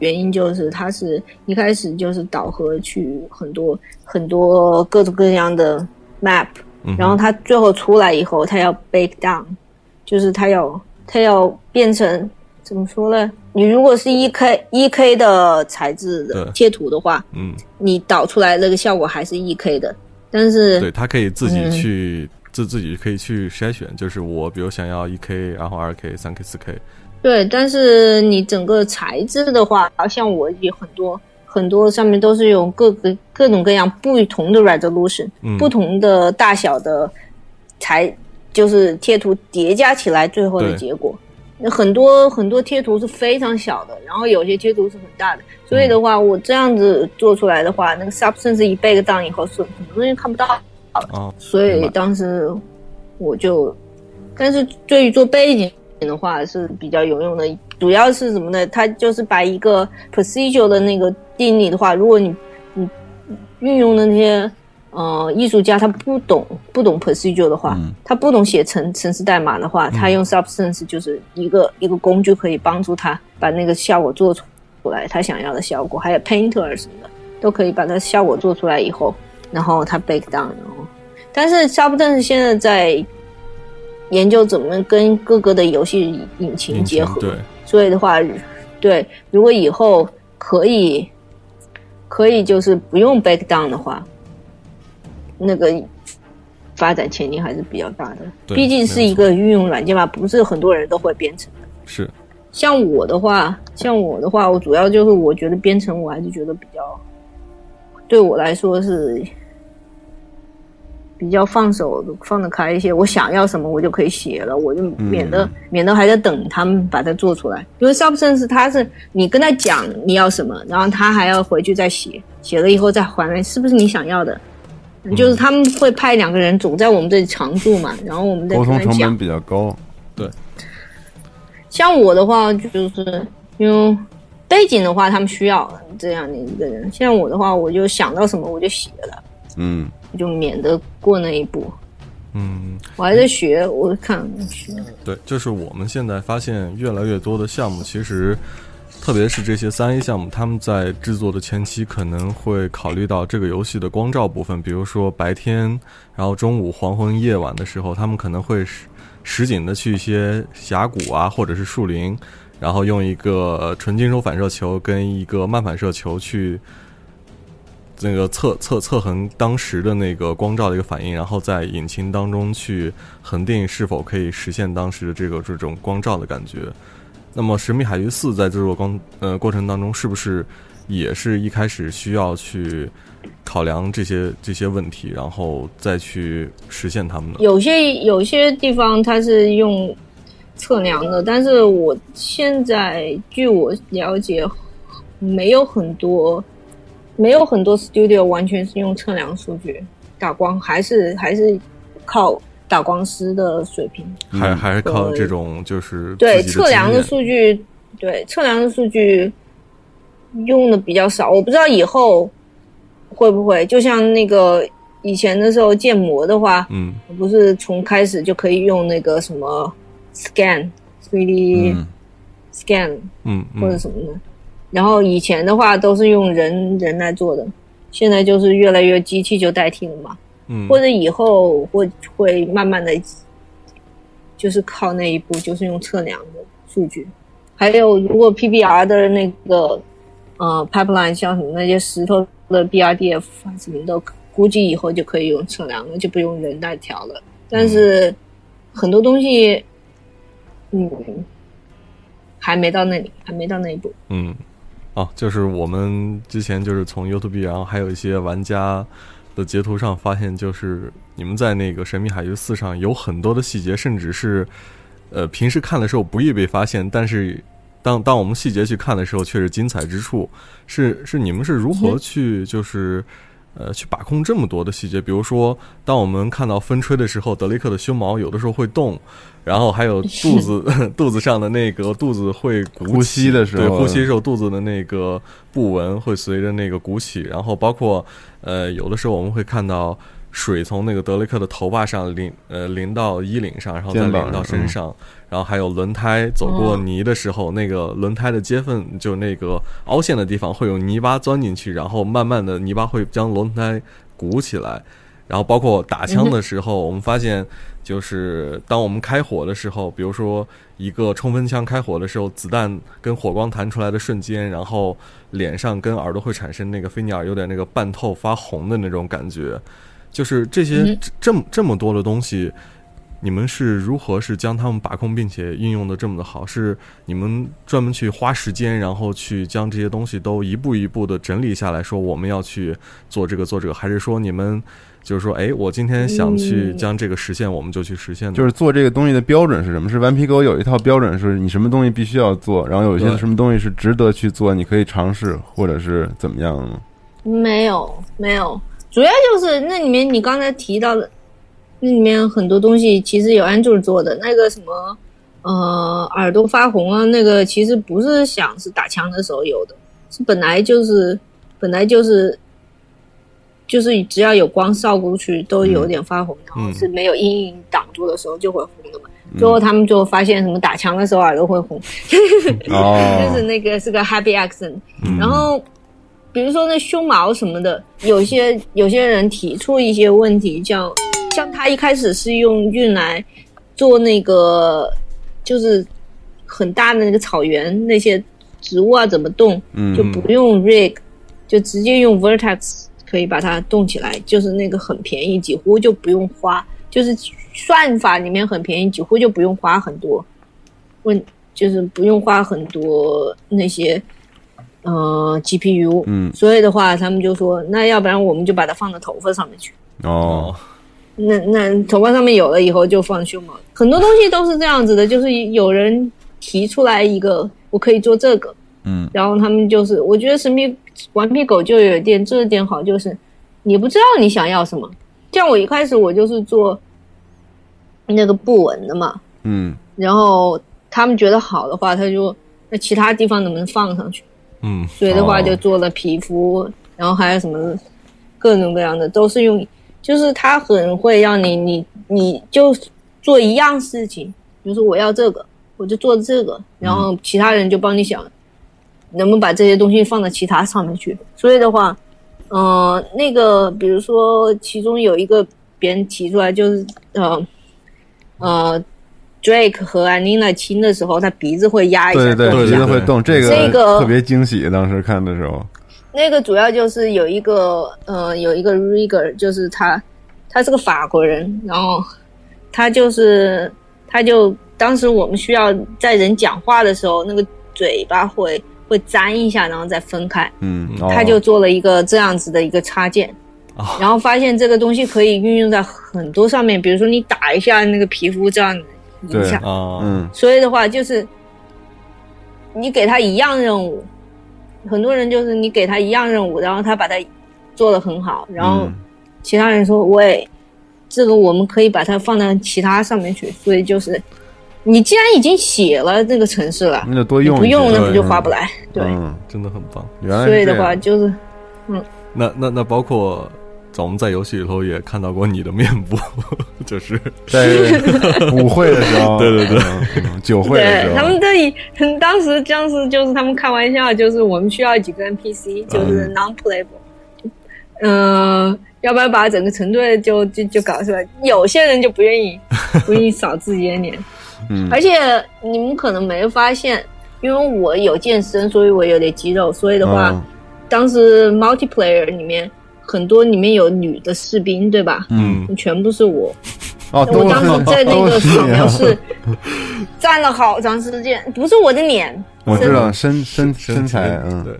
原因就是它是一开始就是导合去很多很多各种各样的 map，嗯，然后它最后出来以后，它要 bake down，就是它要它要变成怎么说呢？你如果是一 K 一 K 的材质的对贴图的话，嗯，你导出来那个效果还是一 K 的，但是对，它可以自己嗯。去自自己可以去筛选，就是我比如想要一 K，然后二 K、三 K、四 K，对，但是你整个材质的话，像我也很多很多上面都是用各个各种各样不同的 resolution，、嗯。不同的大小的材，就是贴图叠加起来最后的结果。那很多很多贴图是非常小的，然后有些贴图是很大的，所以的话，我这样子做出来的话，那个 substance 一 bake down 以后，是很多东西看不到。啊，所以当时我就，但是对于做背景的话是比较有用的，主要是什么呢？它就是把一个 procedure 的那个定理的话，如果你你运用的那些呃艺术家他不懂不懂 procedure 的话，嗯。他不懂写程程式代码的话，他用 substance 就是一个一个工具可以帮助他把那个效果做出来，他想要的效果，还有 painter 什么的都可以把它效果做出来以后，然后他 bake down，然后但是 Substance 现在在研究怎么跟各个的游戏引擎结合，对，所以的话，对，如果以后可以可以就是不用 bake down 的话，那个发展前景还是比较大的。毕竟是一个运用软件嘛，不是很多人都会编程的。是，像我的话，像我的话，我主要就是我觉得编程，我还是觉得比较，对我来说是比较放手放得开一些。我想要什么，我就可以写了，我就免得、免得还在等他们把它做出来。因为 Substance 它是你跟他讲你要什么，然后他还要回去再写，写了以后再还来，是不是你想要的？就是他们会派两个人总在我们这里常驻嘛，然后我们再沟跟他讲通成本。比较高。对像我的话，就是因为背景的话，他们需要这样的一个人。像我的话，我就想到什么我就写了，嗯，就免得过那一步。嗯，我还在学，我看学。对，就是我们现在发现越来越多的项目，其实特别是这些三 A 项目，他们在制作的前期可能会考虑到这个游戏的光照部分，比如说白天，然后中午、黄昏、夜晚的时候，他们可能会实实景的去一些峡谷啊，或者是树林，然后用一个纯金属反射球跟一个慢反射球去。那个测测测衡当时的那个光照的一个反应，然后在引擎当中去恒定是否可以实现当时的这个这种光照的感觉。那么《神秘海域四》在制作光呃过程当中，是不是也是一开始需要去考量这些这些问题，然后再去实现它们呢？有些有些地方它是用测量的，但是我现在据我了解，没有很多没有很多 studio 完全是用测量数据打光，还是还是靠打光师的水平。还还是靠这种就是对测量的数据，对测量的数据用的比较少，我不知道以后会不会就像那个以前的时候建模的话，嗯。不是从开始就可以用那个什么 scan 3D 嗯。scan 嗯或者嗯什么的。然后以前的话都是用人人来做的，现在就是越来越机器就代替了嘛。嗯，或者以后会会慢慢的，就是靠那一步，就是用测量的数据。还有，如果 PBR 的那个呃 pipeline 像什么那些石头的 BRDF 啊什么的，估计以后就可以用测量了，就不用人来调了。但是很多东西，嗯，还没到那里，还没到那一步。嗯，哦，就是我们之前就是从 YouTube，然后还有一些玩家的截图上发现，就是你们在那个《神秘海域四》上有很多的细节，甚至是呃平时看的时候不易被发现，但是当当我们细节去看的时候，却是精彩之处。是是你们是如何去就是。呃，去把控这么多的细节，比如说，当我们看到风吹的时候，德雷克的胸毛有的时候会动，然后还有肚子 肚子上的那个肚子会鼓起呼吸的时候。对，呼吸的时候肚子的那个布纹会随着那个鼓起，然后包括呃，有的时候我们会看到水从那个德雷克的头发上淋呃淋到衣领上，然后再淋到身上，然后还有轮胎走过泥的时候，那个轮胎的接缝就那个凹陷的地方会有泥巴钻进去，然后慢慢的泥巴会将轮胎鼓起来。然后包括打枪的时候，我们发现就是当我们开火的时候，比如说一个冲锋枪开火的时候，子弹跟火光弹出来的瞬间，然后脸上跟耳朵会产生那个菲尼尔有点那个半透发红的那种感觉，就是这些嗯这这么这么多的东西。你们是如何是将它们把控并且运用的这么的好？是你们专门去花时间，然后去将这些东西都一步一步的整理下来，说我们要去做这个做这个，还是说你们就是说，哎，我今天想去嗯将这个实现，我们就去实现？就是做这个东西的标准是什么？是顽皮狗有一套标准，是你什么东西必须要做，然后有一些什么东西是值得去做，你可以尝试，或者是怎么样呢？没有，没有，主要就是那里面你刚才提到的，那里面很多东西其实有 Andrew 做的，那个什么，呃，耳朵发红啊，那个其实不是想是打枪的时候有的，是本来就是本来就是就是只要有光照过去都有点发红，然后是没有阴影挡住的时候就会红的嘛。最后他们就发现什么打枪的时候耳朵会红，哦，就是那个是个 happy accent，、然后比如说那胸毛什么的，有些有些人提出一些问题，叫像他一开始是用运来做那个就是很大的那个草原那些植物啊怎么动，嗯。就不用 rig，就直接用 vertex 可以把它动起来，就是那个很便宜，几乎就不用花，就是算法里面很便宜，几乎就不用花很多，问就是不用花很多那些呃 GPU，嗯所以的话，他们就说，那要不然我们就把它放到头发上面去。哦，那那头发上面有了以后就放胸毛，很多东西都是这样子的，就是有人提出来一个我可以做这个，嗯，然后他们就是，我觉得神秘顽皮狗就有一点这点好，就是你不知道你想要什么。像我一开始我就是做那个布纹的嘛，嗯然后他们觉得好的话，他就那其他地方能不能放上去？嗯所以的话就做了皮肤，然后还有什么各种各样的，都是用，就是他很会让你你你就做一样事情，比如说我要这个，我就做这个，然后其他人就帮你想，能不能把这些东西放到其他上面去。所以的话，呃，那个比如说其中有一个别人提出来，就是呃呃。Drake 和 Anina 亲的时候，他鼻子会压一下，对对对，动一下鼻子会动，这个这个特别惊喜，当时看的时候，那个主要就是有一个呃，有一个 Rigger，就是他，他是个法国人，然后他就是他就当时我们需要在人讲话的时候，那个嘴巴会会粘一下，然后再分开，嗯，他就做了一个这样子的一个插件。哦然后发现这个东西可以运用在很多上面，比如说你打一下那个皮肤这样一对下，啊，嗯。所以的话，就是你给他一样任务，很多人就是你给他一样任务，然后他把它做的很好，然后嗯。其他人说：“喂，这个我们可以把它放到其他上面去。”所以就是你既然已经写了这个城市了，那就多用不用那不就划不来？对，嗯，真的很棒。原来所以的话就是嗯。那那那包括在我们在游戏里头也看到过你的面部，就是在 舞会的时候，对对对。嗯酒会的时候，对他们这里当时僵尸就是他们开玩笑，就是我们需要几个 NPC，就是嗯。non playable，嗯、要不要把整个成队就就就搞出来。有些人就不愿意不愿意扫自己的脸，嗯。而且你们可能没发现，因为我有健身，所以我有点肌肉，所以的话，嗯。当时 multiplayer 里面很多里面有女的士兵，对吧？嗯，全部是我，哦，我当时在那个扫描室站了好长时间，不是我的脸，我知道身身身身材，嗯。对，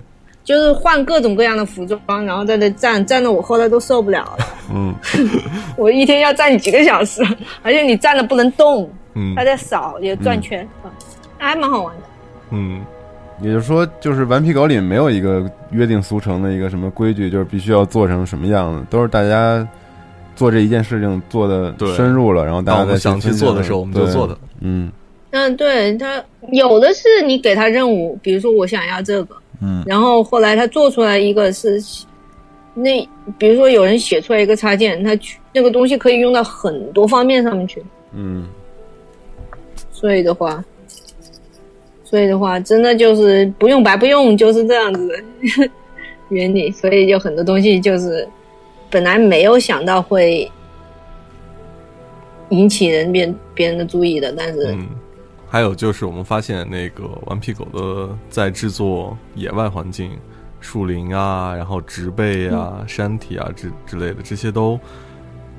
就是换各种各样的服装，然后在那站站的我后来都受不了了。嗯。我一天要站几个小时，而且你站了不能动，嗯。他在扫也转圈，嗯还蛮好玩的。嗯，也就是说，就是顽皮狗里没有一个约定俗成的一个什么规矩，就是必须要做成什么样子，都是大家做这一件事情做的对深入了，然后大家再当我们想去做的时候，我们就做的。嗯嗯，对他有的是你给他任务，比如说我想要这个，嗯然后后来他做出来一个是那，比如说有人写出来一个插件，他去那个东西可以用到很多方面上面去，嗯所以的话，所以的话，真的就是不用白不用，就是这样子的 原理。所以就很多东西就是本来没有想到会引起人别别人的注意的，但是、嗯，还有就是我们发现那个顽皮狗的在制作野外环境、树林啊，然后植被啊、山体啊之之类的，这些都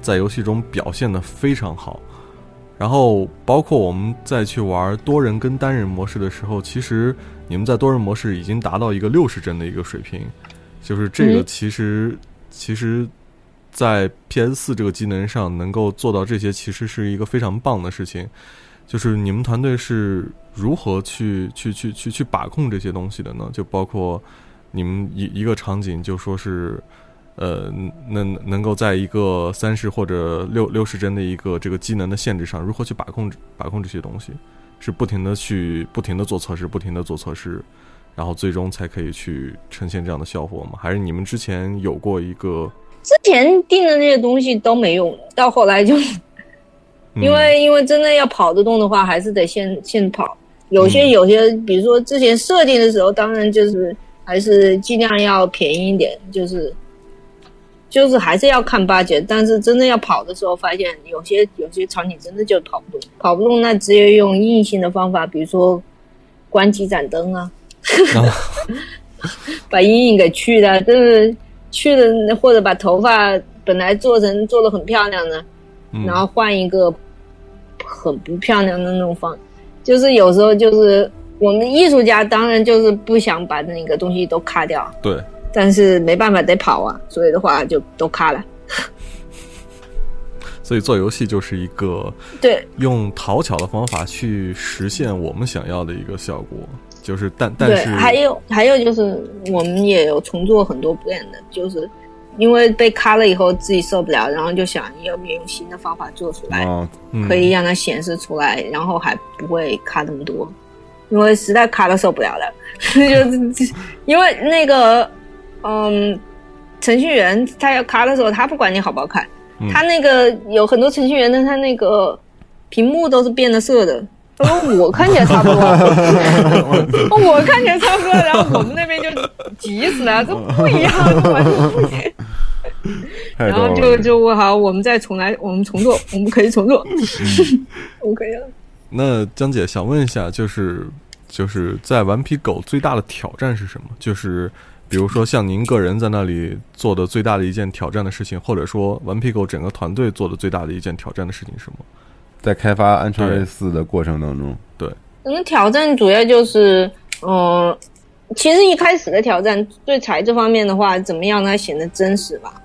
在游戏中表现的非常好。然后包括我们再去玩多人跟单人模式的时候，其实你们在多人模式已经达到一个六十帧的一个水平，就是这个嗯其实、其实，在 PS 四这个机能上能够做到这些，其实是一个非常棒的事情。就是你们团队是如何去去去去去把控这些东西的呢？就包括你们一一个场景，就说是。呃，能能够在一个三十或者六六十帧的一个这个机能的限制上，如何去把控把控这些东西？是不停的去不停的做测试，不停的做测试，然后最终才可以去呈现这样的效果吗？还是你们之前有过一个？之前定的那些东西都没用，到后来就嗯因为因为真的要跑得动的话，还是得现现跑。有些嗯有些，比如说之前设定的时候，当然就是还是尽量要便宜一点，就是就是还是要看 budget。但是真的要跑的时候，发现有些有些场景真的就跑不动，跑不动那只有用硬性的方法，比如说关几盏灯啊，把阴影给去了，就是去了，或者把头发本来做成做的很漂亮的。嗯然后换一个很不漂亮的那种方，就是有时候就是我们艺术家当然就是不想把那个东西都卡掉，对，但是没办法得跑啊，所以的话就都卡了。所以做游戏就是一个对用讨巧的方法去实现我们想要的一个效果，就是但但对，是还有还有就是我们也有重做很多 brand 的，就是因为被卡了以后自己受不了，然后就想要不要用新的方法做出来。可以让它显示出来，然后还不会卡那么多，因为实在卡的受不了了。就是 因为那个，嗯，程序员他要卡的时候，他不管你好不好看，嗯他那个有很多程序员的，他那个屏幕都是变了色的。他说我看起来差不多，我看起来差不多，然后我们那边就急死了，这不一样，这完全不一样。然后。就就我好，我们再重来，我们重做，我们可以重做，嗯我们可以了。那江姐想问一下，就是就是在顽皮狗最大的挑战是什么？就是比如说像您个人在那里做的最大的一件挑战的事情，或者说顽皮狗整个团队做的最大的一件挑战的事情是什么？在开发《安全类四》的过程当中，可能挑战主要就是，嗯、其实一开始的挑战对材质方面的话，怎么样让它显得真实吧？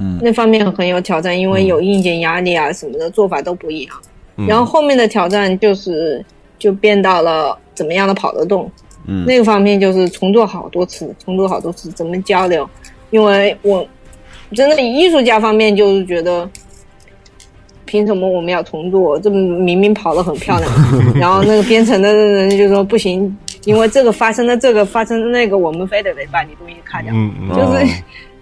嗯那方面很有挑战，因为有硬件压力啊什么的，做法都不一样。嗯然后后面的挑战就是就变到了怎么样的跑得动，嗯那个方面就是重做好多次，重做好多次，怎么交流？因为我真的艺术家方面就是觉得，凭什么我们要重做？这明明跑得很漂亮，然后那个编程的人就说不行，因为这个发生了这个发生了那个，我们非得得把你东西卡掉。就是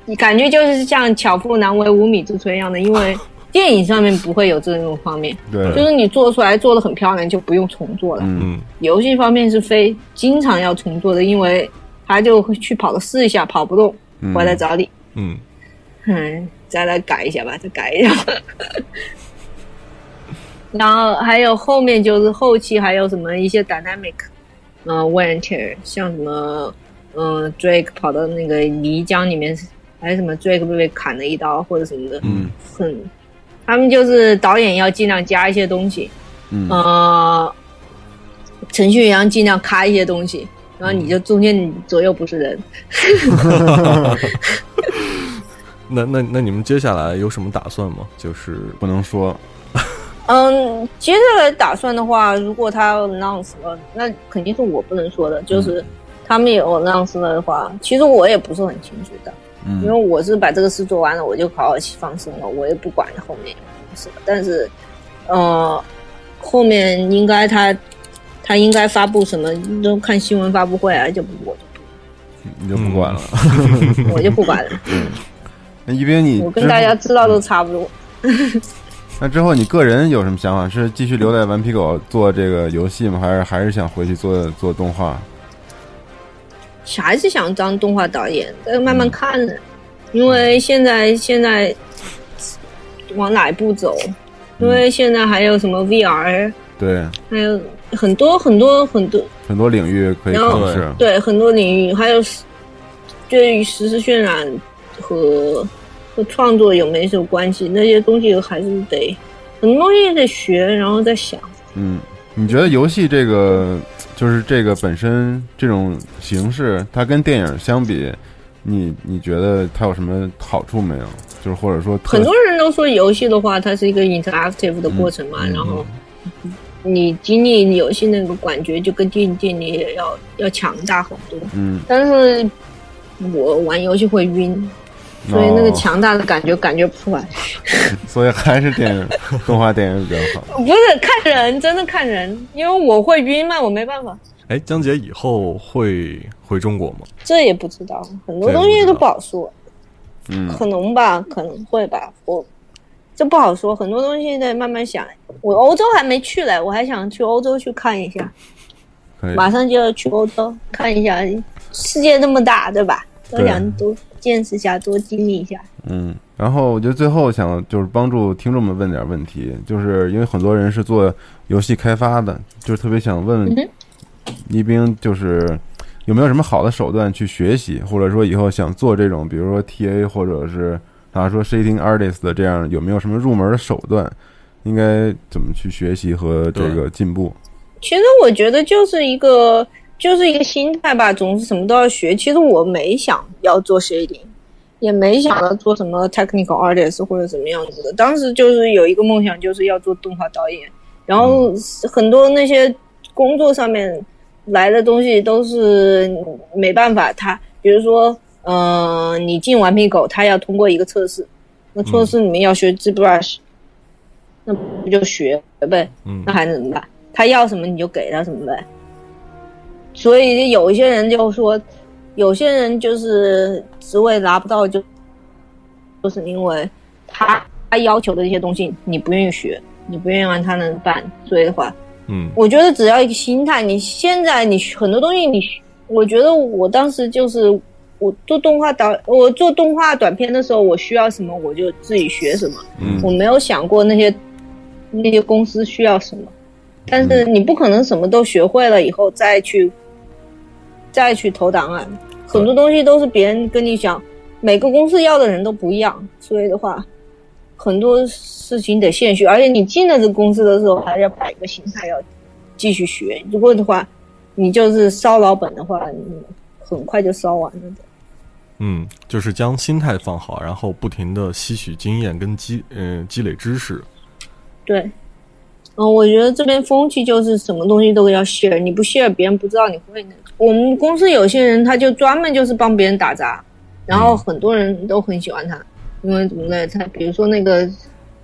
哦感觉就是像巧妇难为无米之炊一样的，因为电影上面不会有这种方面，对，就是你做出来做的很漂亮就不用重做了。嗯。嗯游戏方面是非经常要重做的，因为他就会去跑了试一下，跑不动，嗯。回来找你，嗯。嗯，再来改一下吧，再改一下。然后还有后面就是后期还有什么一些 dynamic，呃 wear and tear，像什么嗯、呃 Drake 跑到那个泥浆里面，还是什么 Drake 被被砍了一刀或者什么的，嗯。很，他们就是导演要尽量加一些东西，嗯呃，程序员尽量卡一些东西，然后你就中间你左右不是人。那那那你们接下来有什么打算吗？就是不能说，嗯，接下来打算的话，如果他 announce 了，那肯定是我不能说的。就是他们有 announce 了的话，其实我也不是很清楚的，因为嗯我是把这个事做完了，我就好好去放松了，我也不管后面是的。但是，呃，后面应该他他应该发布什么，都看新闻发布会啊，就不我你就不管了。就我就不管了。那一斌，你我跟大家知道都差不多。那之后你个人有什么想法？是继续留在顽皮狗做这个游戏吗？还是还是想回去做做动画？还是想当动画导演，但是慢慢看的，因为现在现在往哪一步走？因为现在还有什么 VR，对，还有很多很多很多，很多领域可以尝试。对很多领域，还有对于实时渲染和和创作有没有关系？那些东西还是得很多东西得学，然后再想。嗯，你觉得游戏这个就是这个本身这种形式，它跟电影相比，你你觉得它有什么好处没有？就是或者说很多人都说游戏的话，它是一个 interactive 的过程嘛，嗯然后你经历游戏那个感觉就跟电影电影要要强大很多。嗯，但是我玩游戏会晕，所以那个哦强大的感觉感觉不出来。所以还是电影动画电影比较好。不是看人，真的看人，因为我会晕嘛，我没办法。哎，江姐以后会回中国吗？这也不知道，很多东西都不好说，嗯可能吧，可能会吧，我这不好说，很多东西得慢慢想。我欧洲还没去嘞，我还想去欧洲去看一下，马上就要去欧洲看一下，世界那么大，对吧？都对想多见识一下，多经历一下。嗯，然后我觉得最后想就是帮助听众们问点问题，就是因为很多人是做游戏开发的，就是特别想问一冰，就是有没有什么好的手段去学习，或者说以后想做这种，比如说 TA 或者是他说 shading artist 的这样，有没有什么入门的手段？应该怎么去学习和这个进步？其实我觉得就是一个就是一个心态吧，总是什么都要学。其实我没想要做 shading，也没想要做什么 technical artist 或者怎么样子的。当时就是有一个梦想，就是要做动画导演。然后很多那些工作上面来的东西都是没办法，他比如说，嗯、你进顽皮狗，他要通过一个测试，那测试里面要学 ZBrush，、那不就学呗？嗯那还能怎么办？他要什么你就给他什么呗。所以有一些人就说，有些人就是职位拿不到就，就是因为他他要求的这些东西你不愿意学，你不愿意让他能办，所以的话，嗯。我觉得只要一个心态，你现在你很多东西你，我觉得我当时就是我做动画导，我做动画短片的时候，我需要什么我就自己学什么，嗯。我没有想过那些那些公司需要什么，但是你不可能什么都学会了以后再去再去投档案，很多东西都是别人跟你讲，每个公司要的人都不一样，所以的话，很多事情得现学，而且你进了这公司的时候，还要摆一个心态要继续学，如果的话，你就是烧老本的话，你很快就烧完了的。嗯，就是将心态放好，然后不停的吸取经验跟积呃积累知识。对，嗯，我觉得这边风气就是什么东西都要 share，你不 share，别人不知道你会那个。我们公司有些人他就专门就是帮别人打杂，然后很多人都很喜欢他，因为怎么呢？他比如说那个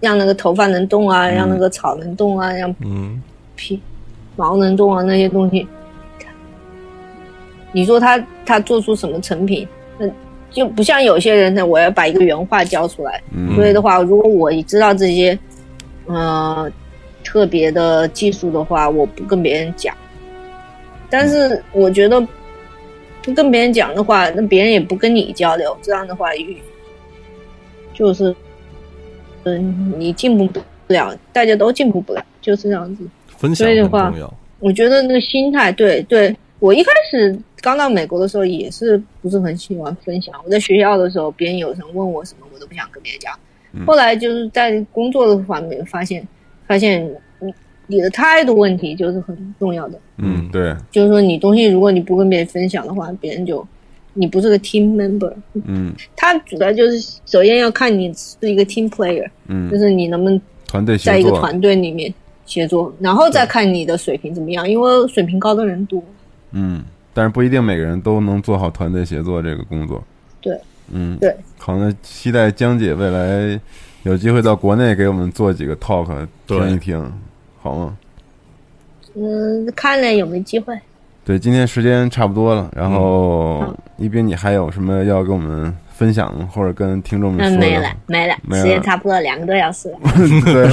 让那个头发能动啊，让那个草能动啊，让嗯皮毛能动啊那些东西，你说他他做出什么成品？那就不像有些人呢，我要把一个原画交出来。嗯所以的话，如果我知道这些，呃，特别的技术的话，我不跟别人讲。但是我觉得不跟别人讲的话，那别人也不跟你交流，这样的话，与就是，嗯，你进步不了，大家都进步不了，就是这样子。分享所以的话。我觉得那个心态，对对，我一开始刚到美国的时候也是不是很喜欢分享。我在学校的时候，别人有人问我什么，我都不想跟别人讲。后来就是在工作的方面发现，发现你你的态度问题就是很重要的。嗯，对，就是说你东西如果你不跟别人分享的话，别人就你不是个 team member。嗯他主要就是首先要看你是一个 team player，嗯就嗯，是你能不能团队协作，在一个团队里面协作，然后再看你的水平怎么样，因为水平高的人多。嗯，但是不一定每个人都能做好团队协作这个工作。对，嗯，对，好，那期待江姐未来有机会到国内给我们做几个 talk 对听一听，好吗？嗯，看了有没有机会。对，今天时间差不多了，然后好一斌，你还有什么要跟我们分享或者跟听众们嗯，说的没了？，没了，没了时间差不多两个多小时了。对，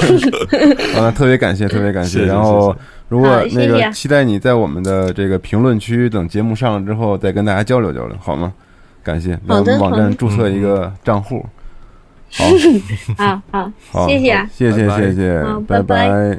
好，那特别感谢，特别感谢谢然后如果那个谢期待你在我们的这个评论区等节目上了之后，再跟大家交流交流，好吗？感谢，在我好的们网站注册一个账户。好，好 好，谢谢谢谢谢谢，拜拜拜拜